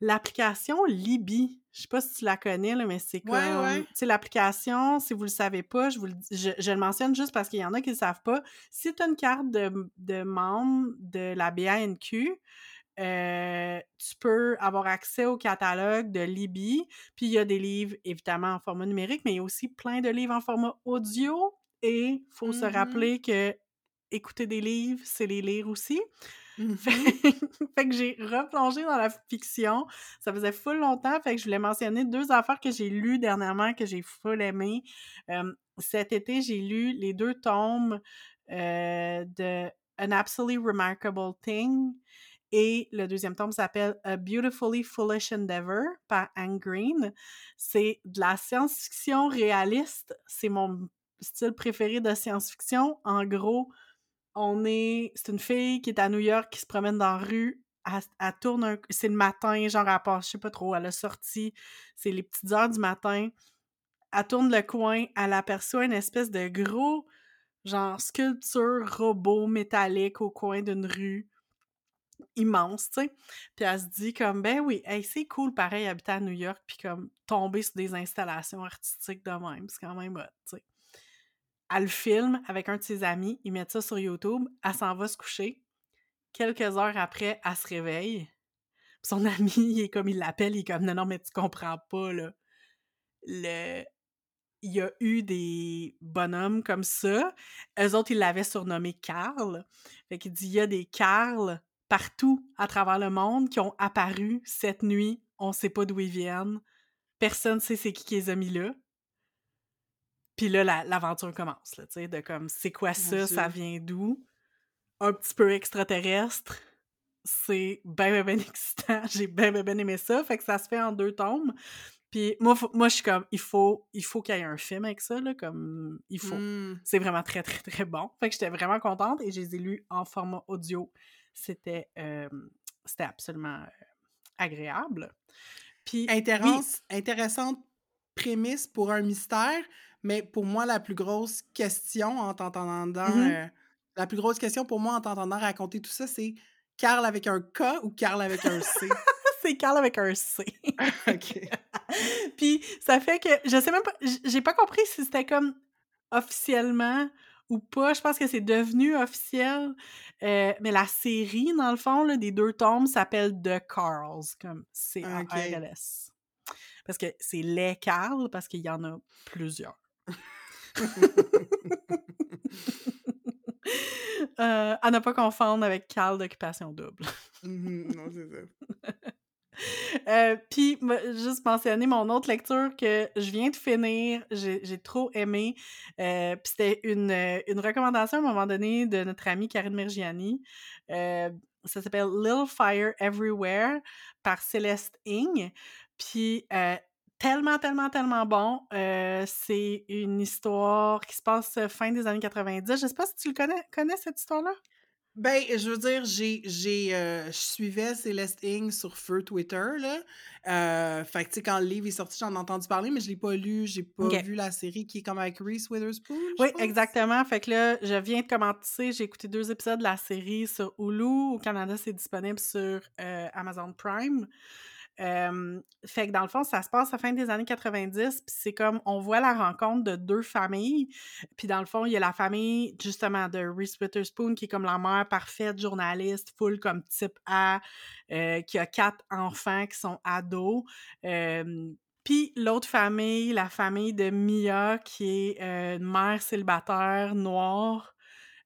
[SPEAKER 2] L'application Libby, je sais pas si tu la connais, là, mais c'est comme...
[SPEAKER 1] Ouais, ouais.
[SPEAKER 2] Tu sais, l'application, si vous le savez pas, je vous le je, je le mentionne juste parce qu'il y en a qui le savent pas. Si tu as une carte de, de membre de la BANQ, euh, tu peux avoir accès au catalogue de Libby. Puis il y a des livres, évidemment, en format numérique, mais il y a aussi plein de livres en format audio. Et il faut se
[SPEAKER 1] Mhm.
[SPEAKER 2] rappeler que écouter des livres, c'est les lire aussi.
[SPEAKER 1] Mhm.
[SPEAKER 2] Fait, fait que j'ai replongé dans la fiction. Ça faisait full longtemps, fait que je voulais mentionner deux affaires que j'ai lues dernièrement, que j'ai full aimé. Euh, cet été, j'ai lu les deux tomes euh, de An Absolutely Remarkable Thing et le deuxième tome s'appelle A Beautifully Foolish Endeavor par Anne Green. C'est de la science-fiction réaliste. C'est mon style préféré de science-fiction. En gros, on est. C'est une fille qui est à New York qui se promène dans la rue. Elle, tourne un. C'est le matin, genre elle passe, je sais pas trop, elle a sorti. C'est les petites heures du matin. Elle tourne le coin, elle aperçoit une espèce de gros, genre, sculpture robot métallique au coin d'une rue immense, tu sais. Puis elle se dit comme, ben oui, hey, c'est cool, pareil, habiter à New York, puis comme tomber sur des installations artistiques de même. C'est quand même hot, tu sais. Elle le filme avec un de ses amis, ils mettent ça sur YouTube, elle s'en va se coucher. Quelques heures après, elle se réveille. Son ami, il est comme, il l'appelle, il est comme, non, non, mais tu comprends pas, là. Le... Il y a eu des bonhommes comme ça. Eux autres, ils l'avaient surnommé Carl. Fait qu'il dit, il y a des Carl partout à travers le monde qui ont apparu cette nuit. On sait pas d'où ils viennent. Personne sait c'est qui qui les a mis là. Puis là, l'aventure commence, là, tu sais, de comme, c'est quoi ça, ça vient d'où? Un petit peu extraterrestre. C'est ben, ben, ben excitant. J'ai ben, ben, ben aimé ça. Fait que ça se fait en deux tomes. Puis moi, moi je suis comme, il faut il faut qu'il y ait un film avec ça, là, comme, il faut.
[SPEAKER 1] Mm.
[SPEAKER 2] C'est vraiment très, très, très bon. Fait que j'étais vraiment contente et je les ai lus en format audio. C'était euh, c'était absolument euh, agréable. Puis,
[SPEAKER 1] oui. Intéressante prémisse pour un mystère, mais pour moi, la plus grosse question en t'entendant,
[SPEAKER 2] Mm
[SPEAKER 1] -hmm. euh, la plus grosse question pour moi en t'entendant raconter tout ça, c'est Carl avec un K ou Carl avec un C?
[SPEAKER 2] c'est Carl avec un C.
[SPEAKER 1] OK.
[SPEAKER 2] Puis ça fait que, je sais même pas, j'ai pas compris si c'était comme officiellement ou pas. Je pense que c'est devenu officiel. Euh, mais la série, dans le fond, là, des deux tomes s'appelle The Carls, comme c'est en
[SPEAKER 1] OK.
[SPEAKER 2] RLS. Parce que c'est les Carl, parce qu'il y en a plusieurs. Euh, à ne pas confondre avec Carl d'Occupation Double.
[SPEAKER 1] Mm-hmm. Non, c'est ça.
[SPEAKER 2] Euh, Puis, juste mentionner mon autre lecture que je viens de finir, j'ai trop aimé. Euh, Puis c'était une, une recommandation à un moment donné de notre amie Karine Mergiani. Euh, ça s'appelle Little Fire Everywhere par Céleste Ing. Puis tellement, tellement, tellement bon. Euh, c'est une histoire qui se passe fin des années 90. Je sais pas si tu le connais, connais cette histoire-là?
[SPEAKER 1] Ben, je veux dire, j'ai, j'ai, euh, je suivais Céleste Ing sur feu Twitter, là. Euh, fait que, tu sais, quand le livre est sorti, j'en ai entendu parler, mais je l'ai pas lu, j'ai pas vu la série qui est comme avec Reese Witherspoon.
[SPEAKER 2] Oui,
[SPEAKER 1] pense.
[SPEAKER 2] exactement. Fait que là, je viens de commencer, j'ai écouté deux épisodes de la série sur Hulu. Au Canada, c'est disponible sur euh, Amazon Prime. Fait que dans le fond, ça se passe à la fin des années 90, puis c'est comme on voit la rencontre de deux familles. Puis dans le fond, il y a la famille justement de Reese Witherspoon qui est comme la mère parfaite, journaliste, full comme type A, euh, qui a quatre enfants qui sont ados. Puis l'autre famille, la famille de Mia, qui est euh, une mère célibataire noire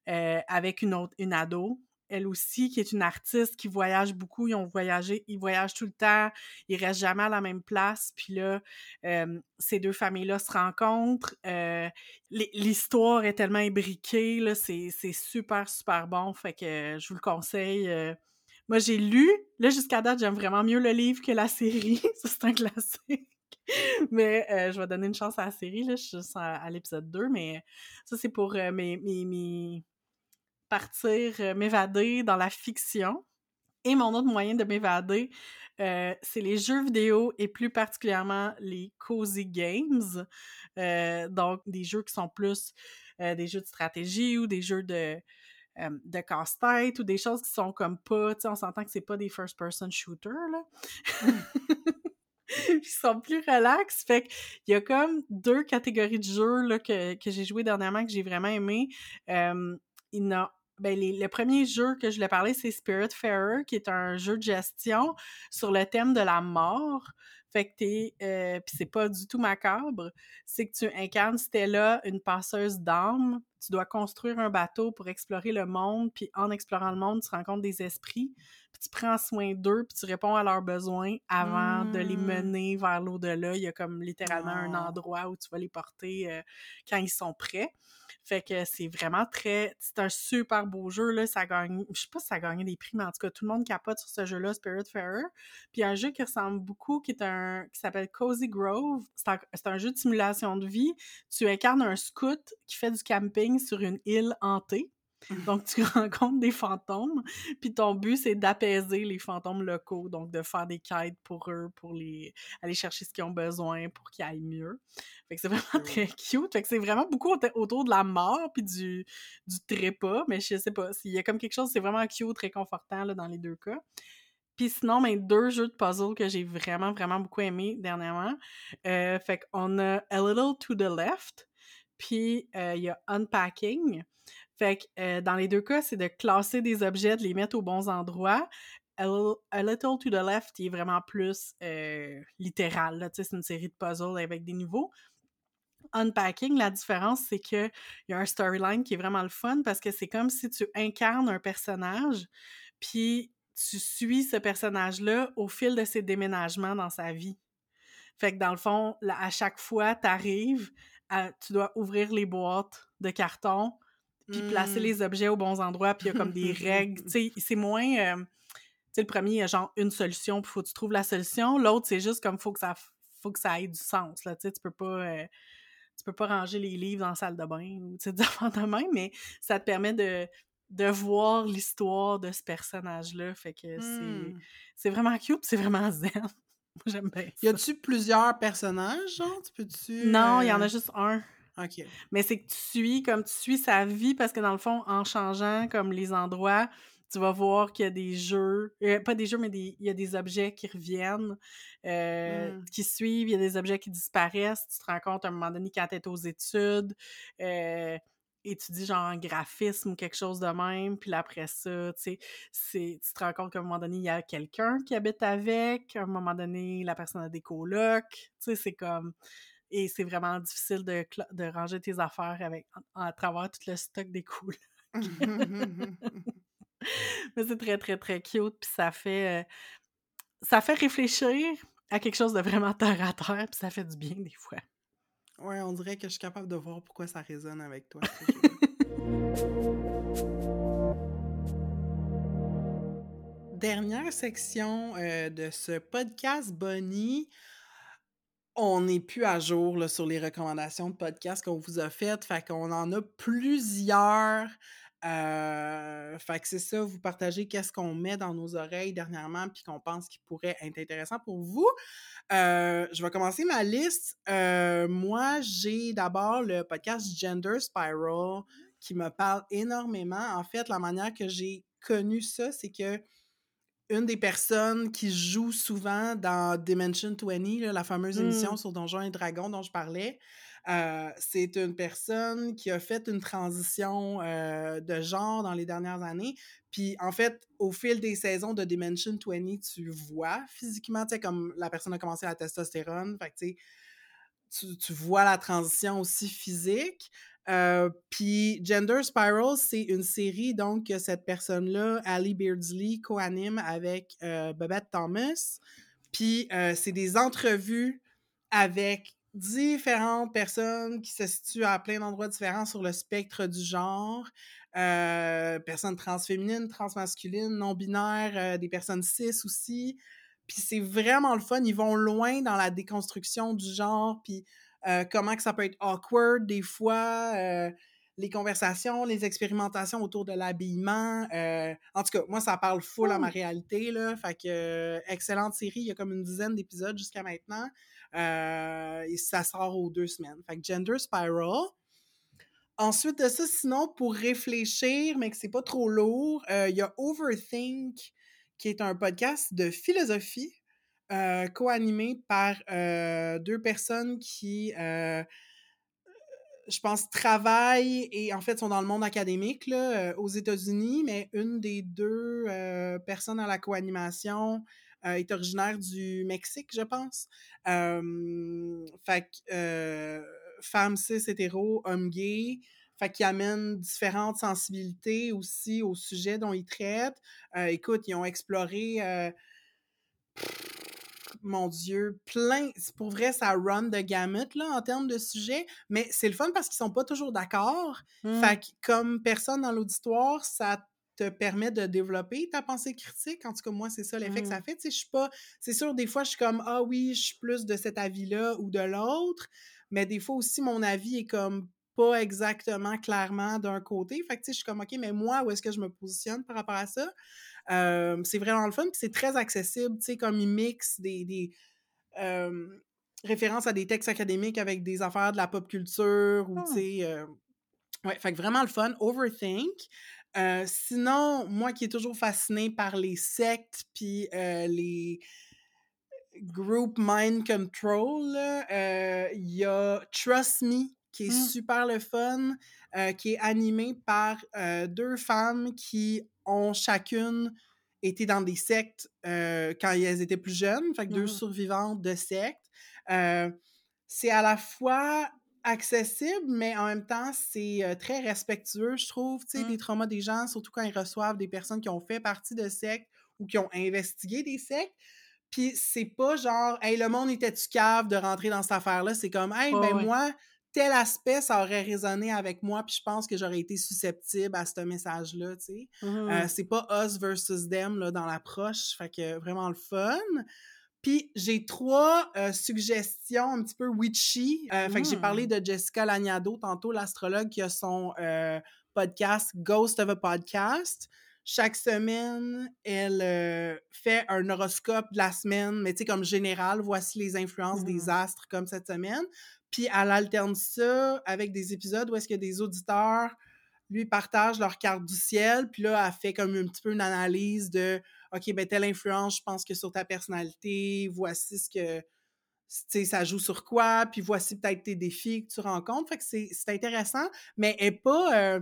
[SPEAKER 2] euh, avec une autre, une ado elle aussi, qui est une artiste qui voyage beaucoup. Ils ont voyagé, ils voyagent tout le temps, ils restent jamais à la même place. Puis là, euh, ces deux familles-là se rencontrent. Euh, L'histoire est tellement imbriquée, c'est super, super bon. Fait que je vous le conseille. Euh, Moi, j'ai lu. Là, jusqu'à date, j'aime vraiment mieux le livre que la série. c'est un classique. mais euh, je vais donner une chance à la série. Là. Je suis juste à, l'épisode 2. Mais ça, c'est pour euh, mes, partir, euh, m'évader dans la fiction. Et mon autre moyen de m'évader, c'est les jeux vidéo et plus particulièrement les cozy games. donc, des jeux qui sont plus des jeux de stratégie ou des jeux de de casse-tête ou des choses qui sont comme pas, tu sais, on s'entend que c'est pas des first-person shooters, là. Ils sont plus relax. Fait qu'il y a comme deux catégories de jeux là, que, que j'ai joué dernièrement que j'ai vraiment aimé. il y a ben, le premier jeu que je voulais parler, c'est Spiritfarer, qui est un jeu de gestion sur le thème de la mort. Fait que t'es... Euh, c'est pas du tout macabre. C'est que tu incarnes Stella, une passeuse d'âme. Tu dois construire un bateau pour explorer le monde. Puis en explorant le monde, tu rencontres des esprits. Puis tu prends soin d'eux, puis tu réponds à leurs besoins avant de les mmh. mener vers l'au-delà. Il y a comme littéralement un endroit où tu vas les porter euh, quand ils sont prêts. Fait que c'est vraiment très. C'est un super beau jeu, là. Ça gagne. Je sais pas si ça a gagné des prix, mais en tout cas, tout le monde capote sur ce jeu-là, Spiritfarer. Puis un jeu qui ressemble beaucoup, qui est un. qui s'appelle Cozy Grove. C'est un... un, jeu de simulation de vie. Tu incarnes un scout qui fait du camping sur une île hantée. Donc, tu rencontres des fantômes, puis ton but, c'est d'apaiser les fantômes locaux, donc de faire des quêtes pour eux, pour les aller chercher ce qu'ils ont besoin pour qu'ils aillent mieux. Fait que c'est vraiment très cute. Fait que c'est vraiment beaucoup autour de la mort, puis du, du trépas, mais je sais pas, s'il y a comme quelque chose, c'est vraiment cute, réconfortant là, dans les deux cas. Puis sinon, ben, deux jeux de puzzle que j'ai vraiment, vraiment beaucoup aimé dernièrement. Euh, fait qu'on a A Little to the Left, puis euh, il y a Unpacking. Fait que euh, dans les deux cas, c'est de classer des objets, de les mettre aux bons endroits. A, Little to the Left, est vraiment plus euh, littéral. C'est une série de puzzles avec des niveaux. Unpacking, la différence, c'est qu'il y a un storyline qui est vraiment le fun parce que c'est comme si tu incarnes un personnage, puis tu suis ce personnage-là au fil de ses déménagements dans sa vie. Fait que dans le fond, à chaque fois, tu arrives, tu dois ouvrir les boîtes de carton, puis placer mmh. les objets aux bons endroits, puis il y a comme des règles. Tu sais, c'est moins. Euh, tu sais, le premier, il y a genre une solution, puis faut que tu trouves la solution. L'autre, c'est juste comme faut que ça faut que ça ait du sens. Là, tu sais, tu peux pas. Euh, tu peux pas ranger les livres dans la salle de bain ou tu sais, de même, mais ça te permet de, de voir l'histoire de ce personnage-là. Fait que mmh. c'est vraiment cute, c'est vraiment zen. J'aime bien.
[SPEAKER 1] Y a-tu plusieurs personnages, genre? Tu peux-tu.
[SPEAKER 2] Non, il y en a euh, juste un.
[SPEAKER 1] OK.
[SPEAKER 2] Mais c'est que tu suis, comme tu suis sa vie, parce que dans le fond, en changeant comme les endroits, tu vas voir qu'il y a des jeux, euh, pas des jeux, mais il y a des objets qui reviennent, euh, mmh. qui suivent, il y a des objets qui disparaissent. Tu te rends compte à un moment donné quand tu es aux études, euh, étudies genre en graphisme ou quelque chose de même, puis après ça, tu sais, tu te rends compte qu'à un moment donné, il y a quelqu'un qui habite avec, à un moment donné, la personne a des colocs, tu sais, c'est comme et c'est vraiment difficile de, de, ranger tes affaires avec, à, travers tout le stock des couleurs. Mais c'est très, très, très cute, puis ça fait... Euh, ça fait réfléchir à quelque chose de vraiment terre à terre, puis ça fait du bien des fois.
[SPEAKER 1] Ouais, on dirait que je suis capable de voir pourquoi ça résonne avec toi. Dernière section euh, de ce podcast Bonnie on n'est plus à jour sur les recommandations de podcasts qu'on vous a faites. Fait qu'on en a plusieurs. Euh, fait que c'est ça, vous partagez qu'est-ce qu'on met dans nos oreilles dernièrement puis qu'on pense qui pourrait être intéressant pour vous. Je vais commencer ma liste. Moi, j'ai d'abord le podcast Gender Spiral qui me parle énormément. En fait, la manière que j'ai connu ça, c'est que une des personnes qui joue souvent dans Dimension 20, la fameuse émission mmh. sur Donjons et Dragons dont je parlais, euh, c'est une personne qui a fait une transition euh, de genre dans les dernières années. Puis en fait, au fil des saisons de Dimension 20, tu vois physiquement, tu sais, comme la personne a commencé la testostérone, fait que tu, tu vois la transition aussi physique. Euh, puis Gender Spiral, c'est une série donc que cette personne-là, Ali Beardsley, co-anime avec euh, Babette Thomas. Puis euh, c'est des entrevues avec différentes personnes qui se situent à plein d'endroits différents sur le spectre du genre. personnes transféminines, transmasculines, non-binaires, des personnes cis aussi. Puis c'est vraiment le fun. Ils vont loin dans la déconstruction du genre, puis comment que ça peut être awkward des fois les conversations, les expérimentations autour de l'habillement. Euh, en tout cas, moi, ça parle full à ma réalité. Là, fait que, euh, excellente série. Il y a comme une dizaine d'épisodes jusqu'à maintenant. Euh, et ça sort aux deux semaines. Fait que Gender Spiral. Ensuite de ça, sinon, pour réfléchir, mais que c'est pas trop lourd, il y a Overthink, qui est un podcast de philosophie, co-animé par deux personnes qui je pense, travaillent et en fait sont dans le monde académique euh, aux États-Unis, mais une des deux euh, personnes à la co-animation euh, est originaire du Mexique, je pense. fait que femme cis, hétéro, homme gay, fait qui amène différentes sensibilités aussi au sujet dont ils traitent. écoute, ils ont exploré mon Dieu, plein. Pour vrai, ça run de gamut là, en termes de sujet, mais c'est le fun parce qu'ils sont pas toujours d'accord. Mmh. Fait que, comme personne dans l'auditoire, ça te permet de développer ta pensée critique. En tout cas, moi, c'est ça l'effet que ça mmh. fait. Tu sais, je suis pas... C'est sûr, des fois, je suis comme « Ah oui, je suis plus de cet avis-là ou de l'autre », mais des fois aussi, mon avis est comme pas exactement clairement d'un côté. Fait que, tu sais, je suis comme « OK, mais moi, où est-ce que je me positionne par rapport à ça? » c'est vraiment le fun, puis c'est très accessible, tu sais, comme ils mixent des, des références à des textes académiques avec des affaires de la pop culture, ou tu ah! sais... ouais, fait que vraiment le fun. Overthink. sinon, moi qui est toujours fascinée par les sectes, puis les group mind control, il y a Trust Me, qui est mmh. super le fun, qui est animé par deux femmes qui ont chacune été dans des sectes euh, quand elles étaient plus jeunes, fait que deux mmh survivantes de sectes. Euh, c'est à la fois accessible, mais en même temps, c'est euh, très respectueux, je trouve, tu sais, des mmh. traumas des gens, surtout quand ils reçoivent des personnes qui ont fait partie de sectes ou qui ont investigué des sectes. Puis c'est pas genre, hey, le monde était-tu cave de rentrer dans cette affaire-là? C'est comme, hey, ben moi, tel aspect, ça aurait résonné avec moi, puis je pense que j'aurais été susceptible à ce message-là, tu sais. Mmh euh, c'est pas us versus them, là, dans l'approche, fait que vraiment le fun. Puis j'ai trois euh, suggestions un petit peu witchy. Euh, fait que j'ai parlé mmh. de Jessica Lagnado tantôt, l'astrologue qui a son podcast Ghost of a Podcast. Chaque semaine, elle fait un horoscope de la semaine, mais tu sais, comme général, voici les influences des mmh. astres comme cette semaine. Puis elle alterne ça avec des épisodes où est-ce que des auditeurs lui partagent leur carte du ciel, puis là, elle fait comme un petit peu une analyse de OK, ben telle influence, je pense que sur ta personnalité, voici ce que tu sais, ça joue sur quoi, puis voici peut-être tes défis que tu rencontres. Fait que c'est intéressant, mais elle est pas. Euh,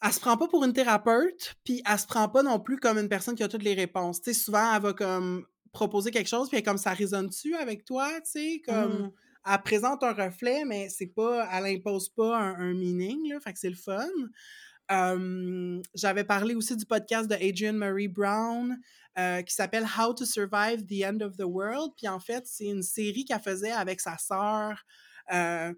[SPEAKER 1] elle se prend pas pour une thérapeute, puis elle se prend pas non plus comme une personne qui a toutes les réponses. Tu sais, souvent, elle va comme proposer quelque chose, puis comme ça résonne-tu avec toi, tu sais, comme. Mmh elle présente un reflet, mais c'est pas, elle impose pas un, meaning, là, fait c'est le fun. J'avais parlé aussi du podcast de Adrienne Marie Brown euh, qui s'appelle How to Survive the End of the World. Puis en fait, c'est une série qu'elle faisait avec sa sœur euh,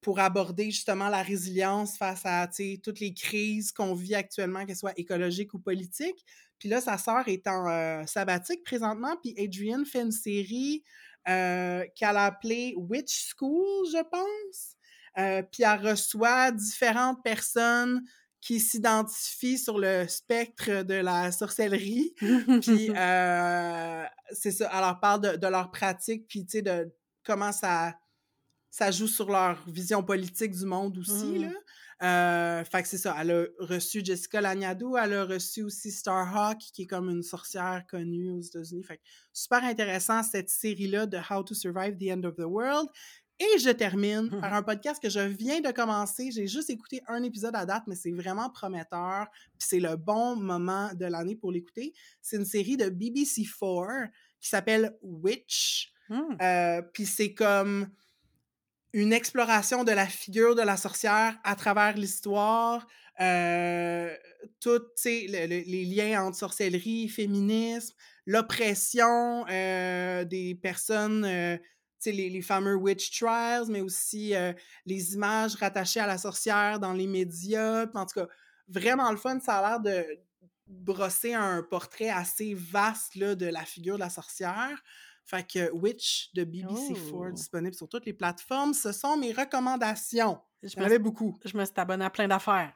[SPEAKER 1] pour aborder justement la résilience face à toutes les crises qu'on vit actuellement, qu'elles soient écologiques ou politiques. Puis là, sa sœur est en euh, sabbatique présentement, puis Adrienne fait une série qu'elle a appelé Witch School, je pense. Euh, puis elle reçoit différentes personnes qui s'identifient sur le spectre de la sorcellerie. puis euh, c'est ça, elle leur parle de, de leur pratique, puis tu sais, de comment ça, ça joue sur leur vision politique du monde aussi, là. Euh, fait que c'est ça. Elle a reçu Jessica Lagnado, elle a reçu aussi Starhawk, qui est comme une sorcière connue aux États-Unis. Fait que super intéressant cette série-là de How to Survive the End of the World. Et je termine par un podcast que je viens de commencer. J'ai juste écouté un épisode à date, mais c'est vraiment prometteur. Puis c'est le bon moment de l'année pour l'écouter. C'est une série de BBC4 qui s'appelle Witch. Mmh. Euh, puis c'est comme une exploration de la figure de la sorcière à travers l'histoire, euh, tous les liens entre sorcellerie, féminisme, l'oppression euh, des personnes, euh, les, les, fameux witch trials, mais aussi euh, les images rattachées à la sorcière dans les médias. En tout cas, vraiment le fun. Ça a l'air de brosser un portrait assez vaste là, de la figure de la sorcière. Fait que Witch de BBC4
[SPEAKER 2] Oh!
[SPEAKER 1] disponible sur toutes les plateformes. Ce sont mes recommandations.
[SPEAKER 2] Je
[SPEAKER 1] J'en avais beaucoup.
[SPEAKER 2] je me suis abonnée à plein d'affaires.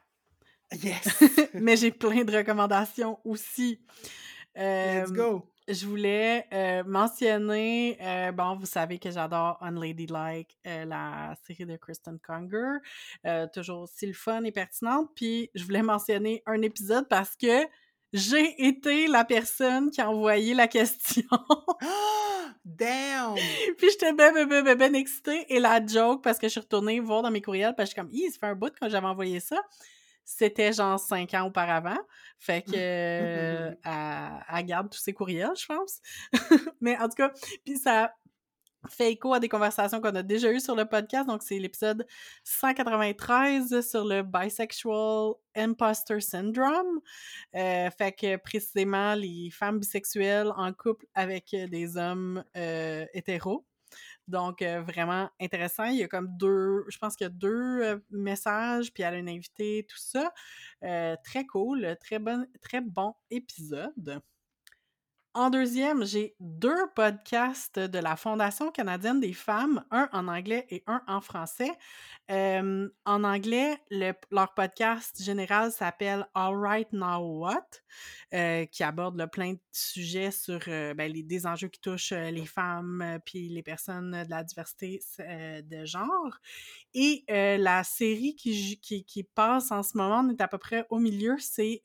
[SPEAKER 1] Yes!
[SPEAKER 2] Mais j'ai plein de recommandations aussi.
[SPEAKER 1] Let's
[SPEAKER 2] Euh,
[SPEAKER 1] go!
[SPEAKER 2] Je voulais euh, mentionner, euh, bon, vous savez que j'adore Unladylike, la série de Kristen Conger, toujours aussi le fun et pertinente. Puis je voulais mentionner un épisode parce que j'ai été la personne qui a envoyé la question.
[SPEAKER 1] Ah! Damn!
[SPEAKER 2] puis j'étais ben, ben, ben, ben, ben excitée. Et la joke, parce que je suis retournée voir dans mes courriels, parce que je suis comme, Ih, ça fait un bout quand j'avais envoyé ça. C'était genre cinq ans auparavant. Fait que euh, elle, elle garde tous ses courriels, je pense. Mais en tout cas, puis ça fait écho à des conversations qu'on a déjà eues sur le podcast. Donc, c'est l'épisode 193 sur le Bisexual Imposter Syndrome. Euh, fait que précisément, les femmes bisexuelles en couple avec des hommes euh, hétéros. Donc, euh, vraiment intéressant. Il y a comme deux, je pense qu'il y a deux messages, puis elle a une invitée, tout ça. Très cool, très bon, très bon épisode. En deuxième, j'ai deux podcasts de la Fondation canadienne des femmes, un en anglais et un en français. En anglais, le- leur podcast général s'appelle All Right Now What, qui aborde là, plein de sujets sur ben, les, des enjeux qui touchent les femmes puis les personnes de la diversité de genre. Et la série qui, qui, qui passe en ce moment, on est à peu près au milieu, c'est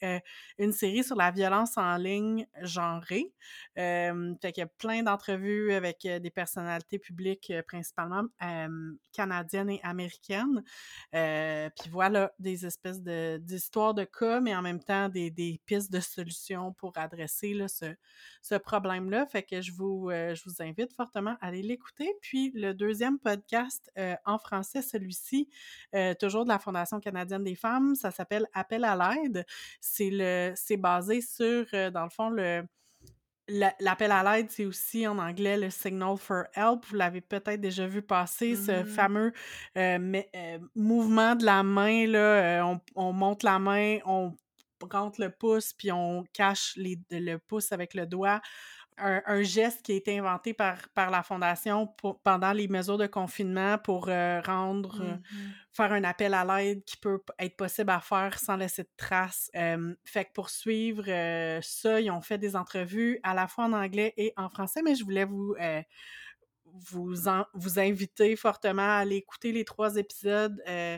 [SPEAKER 2] une série sur la violence en ligne genrée. Fait qu'il y a plein d'entrevues avec des personnalités publiques, principalement canadiennes et américaines. Puis voilà, des espèces d'histoires de, cas, mais en même temps des, des pistes de solutions pour adresser ce, ce problème-là. Fait que je vous, je vous invite fortement à aller l'écouter. Puis le deuxième podcast en français, celui-ci, toujours de la Fondation canadienne des femmes, ça s'appelle Appel à l'aide. C'est c'est basé sur, dans le fond, le L'appel à l'aide, c'est aussi en anglais le signal for help. Vous l'avez peut-être déjà vu passer, ce
[SPEAKER 1] Mhm.
[SPEAKER 2] fameux euh, mais- euh, mouvement de la main. Là, euh, on, on monte la main, on rentre le pouce, puis on cache les- le pouce avec le doigt. Un, un geste qui a été inventé par, par la Fondation pour- pendant les mesures de confinement pour euh, rendre euh,
[SPEAKER 1] Mhm.
[SPEAKER 2] faire un appel à l'aide qui peut être possible à faire sans laisser de traces. Euh, fait que pour suivre ça, ils ont fait des entrevues à la fois en anglais et en français, mais je voulais vous, vous, en- vous inviter fortement à aller écouter les trois épisodes euh,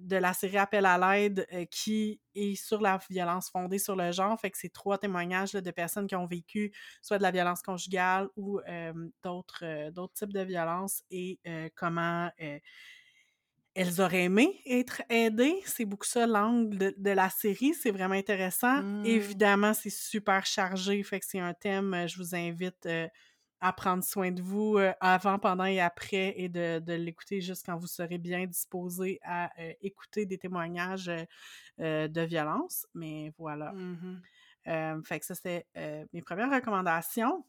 [SPEAKER 2] de la série Appel à l'aide euh, qui est sur la violence fondée sur le genre. Fait que c'est trois témoignages là, de personnes qui ont vécu soit de la violence conjugale ou euh, d'autres euh, d'autres types de violences et euh, comment elles auraient aimé être aidées. C'est beaucoup ça l'angle de, de la série. C'est vraiment intéressant.
[SPEAKER 1] Mm.
[SPEAKER 2] Évidemment, c'est super chargé. Fait que c'est un thème, je vous invite à prendre soin de vous euh, avant, pendant et après et de, de l'écouter juste quand vous serez bien disposé à euh, écouter des témoignages euh, de violence. Mais voilà. Euh, fait que ça, c'était mes premières recommandations.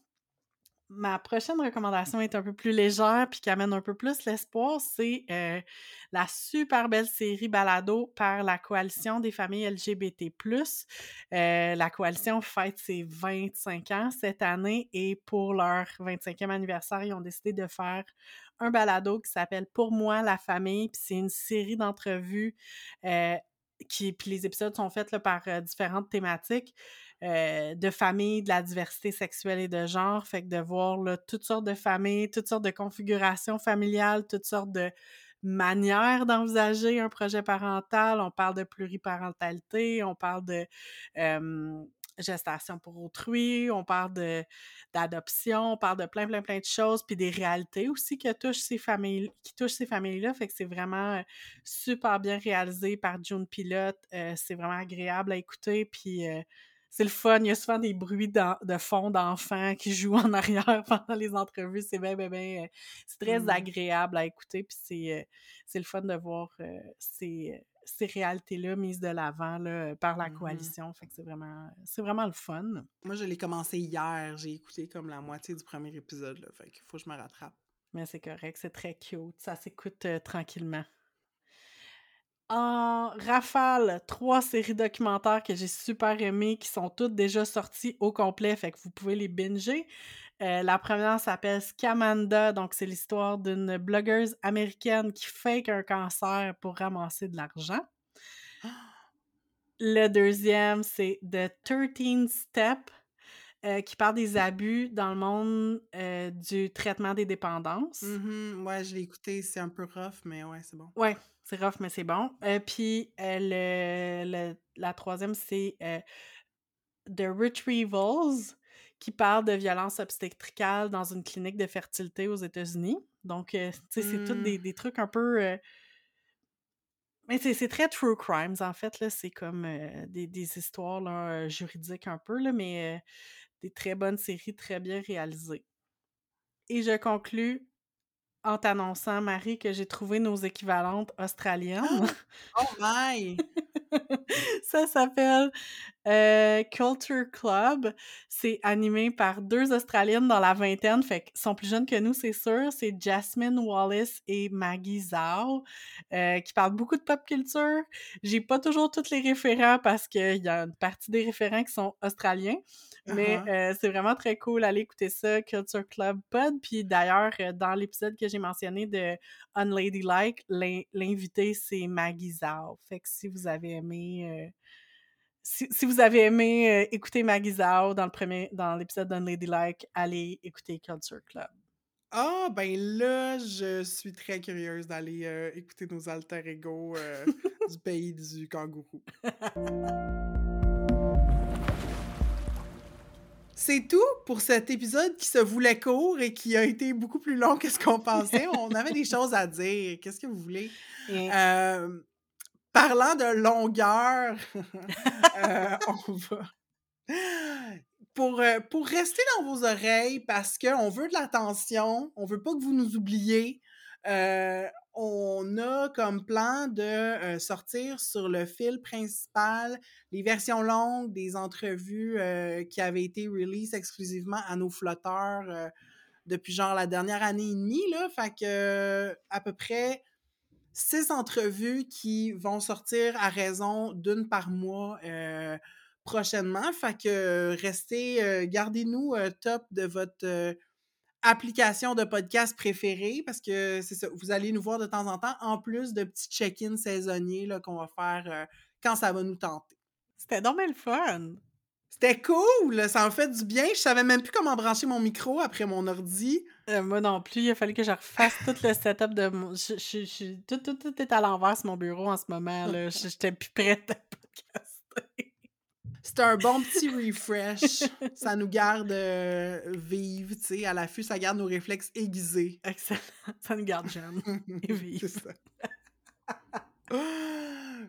[SPEAKER 2] Ma prochaine recommandation est un peu plus légère puis qui amène un peu plus l'espoir. C'est euh, la super belle série Balado par la Coalition des familles LGBT. Euh, la coalition fête ses 25 ans cette année et pour leur 25e anniversaire, ils ont décidé de faire un balado qui s'appelle Pour moi, la famille. Puis c'est une série d'entrevues euh, qui, puis les épisodes sont faits là, par euh, différentes thématiques euh, de familles, de la diversité sexuelle et de genre. Fait que de voir là, toutes sortes de familles, toutes sortes de configurations familiales, toutes sortes de manières d'envisager un projet parental. On parle de pluriparentalité, on parle de euh, gestation pour autrui, on parle de d'adoption, on parle de plein, plein, plein de choses, puis des réalités aussi que touchent ces familles, qui touchent ces familles-là. Fait que c'est vraiment euh, super bien réalisé par June Pilote. Euh, c'est vraiment agréable à écouter, puis euh, c'est le fun. Il y a souvent des bruits de fond d'enfants qui jouent en arrière pendant les entrevues. C'est bien, bien, bien. c'est très
[SPEAKER 1] Mm.
[SPEAKER 2] agréable à écouter. Puis c'est, c'est le fun de voir ces, ces réalités-là mises de l'avant là, par la
[SPEAKER 1] Mhm.
[SPEAKER 2] coalition. Fait que c'est vraiment, c'est vraiment le fun.
[SPEAKER 1] Moi, je l'ai commencé hier. J'ai écouté comme la moitié du premier épisode. Là, fait qu'il faut que je me rattrape.
[SPEAKER 2] Mais c'est correct, c'est très cute. Ça s'écoute euh, tranquillement. en rafale trois séries documentaires que j'ai super aimées, qui sont toutes déjà sorties au complet, fait que vous pouvez les binger. Euh, la première s'appelle Scamanda, donc c'est l'histoire d'une blogueuse américaine qui fake un cancer pour ramasser de l'argent. Le deuxième, c'est The 13 Step, euh, qui parle des abus dans le monde euh, du traitement des dépendances.
[SPEAKER 1] Mm-hmm. Ouais, je l'ai écouté, c'est un peu rough, mais ouais, c'est bon.
[SPEAKER 2] Ouais, c'est rough, mais c'est bon. Puis la troisième, c'est The Retrievals, qui parle de violence obstétricale dans une clinique de fertilité aux États-Unis. Donc, tu sais, c'est tous des, mm. des, trucs un peu. Mais c'est très true crimes, en fait. C'est comme des, des, histoires là, juridiques un peu, là, mais des très bonnes séries, très bien réalisées. Et je conclus en t'annonçant, Marie, que j'ai trouvé nos équivalentes australiennes.
[SPEAKER 1] Oh my!
[SPEAKER 2] ça s'appelle euh, Culture Club. C'est animé par deux Australiennes dans la vingtaine, fait qu'ils sont plus jeunes que nous, c'est sûr. C'est Jasmine Wallace et Maggie Zhao, euh, qui parlent beaucoup de pop culture. J'ai pas toujours tous les référents parce qu'il y a une partie des référents qui sont australiens. Mais uh-huh. euh, c'est vraiment très cool. Allez écouter ça, Culture Club Pod. Puis d'ailleurs, dans l'épisode que j'ai mentionné de Unladylike, l'invité, c'est Maggie Zhao. Fait que si vous avez aimé si, vous avez aimé euh, écouter Maggie Zhao dans le premier dans l'épisode d'Unladylike, allez écouter Culture Club.
[SPEAKER 1] Ah, ben là, je suis très curieuse d'aller euh, écouter nos alter ego euh, du pays du kangourou. C'est tout pour cet épisode qui se voulait court et qui a été beaucoup plus long que ce qu'on pensait. On avait des choses à dire. Qu'est-ce que vous voulez? Parlant de longueur, euh, on va. Pour, euh, pour rester dans vos oreilles, parce qu'on veut de l'attention, on veut pas que vous nous oubliez, euh, on a comme plan de sortir sur le fil principal les versions longues des entrevues qui avaient été release exclusivement à nos flotteurs depuis genre la dernière année et demie. Là. Fait que à peu près six entrevues qui vont sortir à raison d'une par mois euh, prochainement. Fait que restez, euh, gardez-nous euh, top de votre application de podcast préférée parce que c'est ça, vous allez nous voir de temps en temps, en plus de petits check-ins saisonniers qu'on va faire quand ça va nous tenter.
[SPEAKER 2] C'était donc le fun!
[SPEAKER 1] C'était cool! Ça en fait du bien. Je savais même plus comment brancher mon micro après mon ordi.
[SPEAKER 2] Euh, moi non plus. Il a fallu que je refasse tout le setup de mon. Je, tout, tout, tout, est à l'envers sur mon bureau en ce moment. là. J'étais plus prête à podcaster.
[SPEAKER 1] C'est un bon petit refresh. ça nous garde euh, vives, tu sais. À l'affût, ça garde nos réflexes aiguisés.
[SPEAKER 2] Excellent. Ça nous garde jeunes et vives.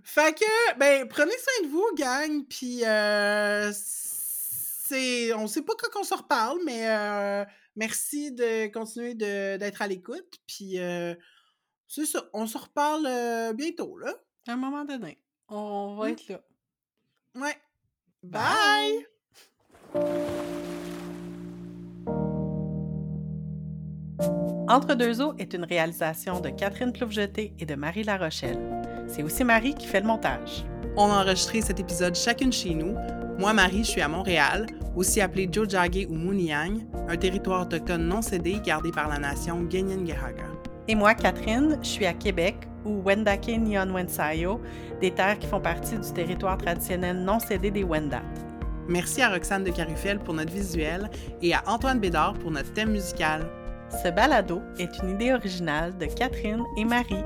[SPEAKER 1] Fait que, ben, prenez soin de vous, gang, puis euh, c'est... On sait pas quand on se reparle, mais euh, merci de continuer d'être à l'écoute, puis euh, c'est ça, on se reparle bientôt, là.
[SPEAKER 2] À un moment donné, on va mmh. être là.
[SPEAKER 1] Ouais. Bye!
[SPEAKER 2] Entre deux eaux est une réalisation de Catherine Ploufjeté et de Marie Larochelle. C'est aussi Marie qui fait le montage.
[SPEAKER 1] On a enregistré cet épisode chacune chez nous. Moi, Marie, je suis à Montréal, aussi appelé Jojage ou Muniang, un territoire autochtone non cédé gardé par la nation Genyengehaga.
[SPEAKER 2] Et moi, Catherine, je suis à Québec, ou Wendake Nyon Wensayo, des terres qui font partie du territoire traditionnel non cédé des Wendat.
[SPEAKER 1] Merci à Roxane de Carufel pour notre visuel et à Antoine Bédard pour notre thème musical.
[SPEAKER 2] Ce balado est une idée originale de Catherine et Marie.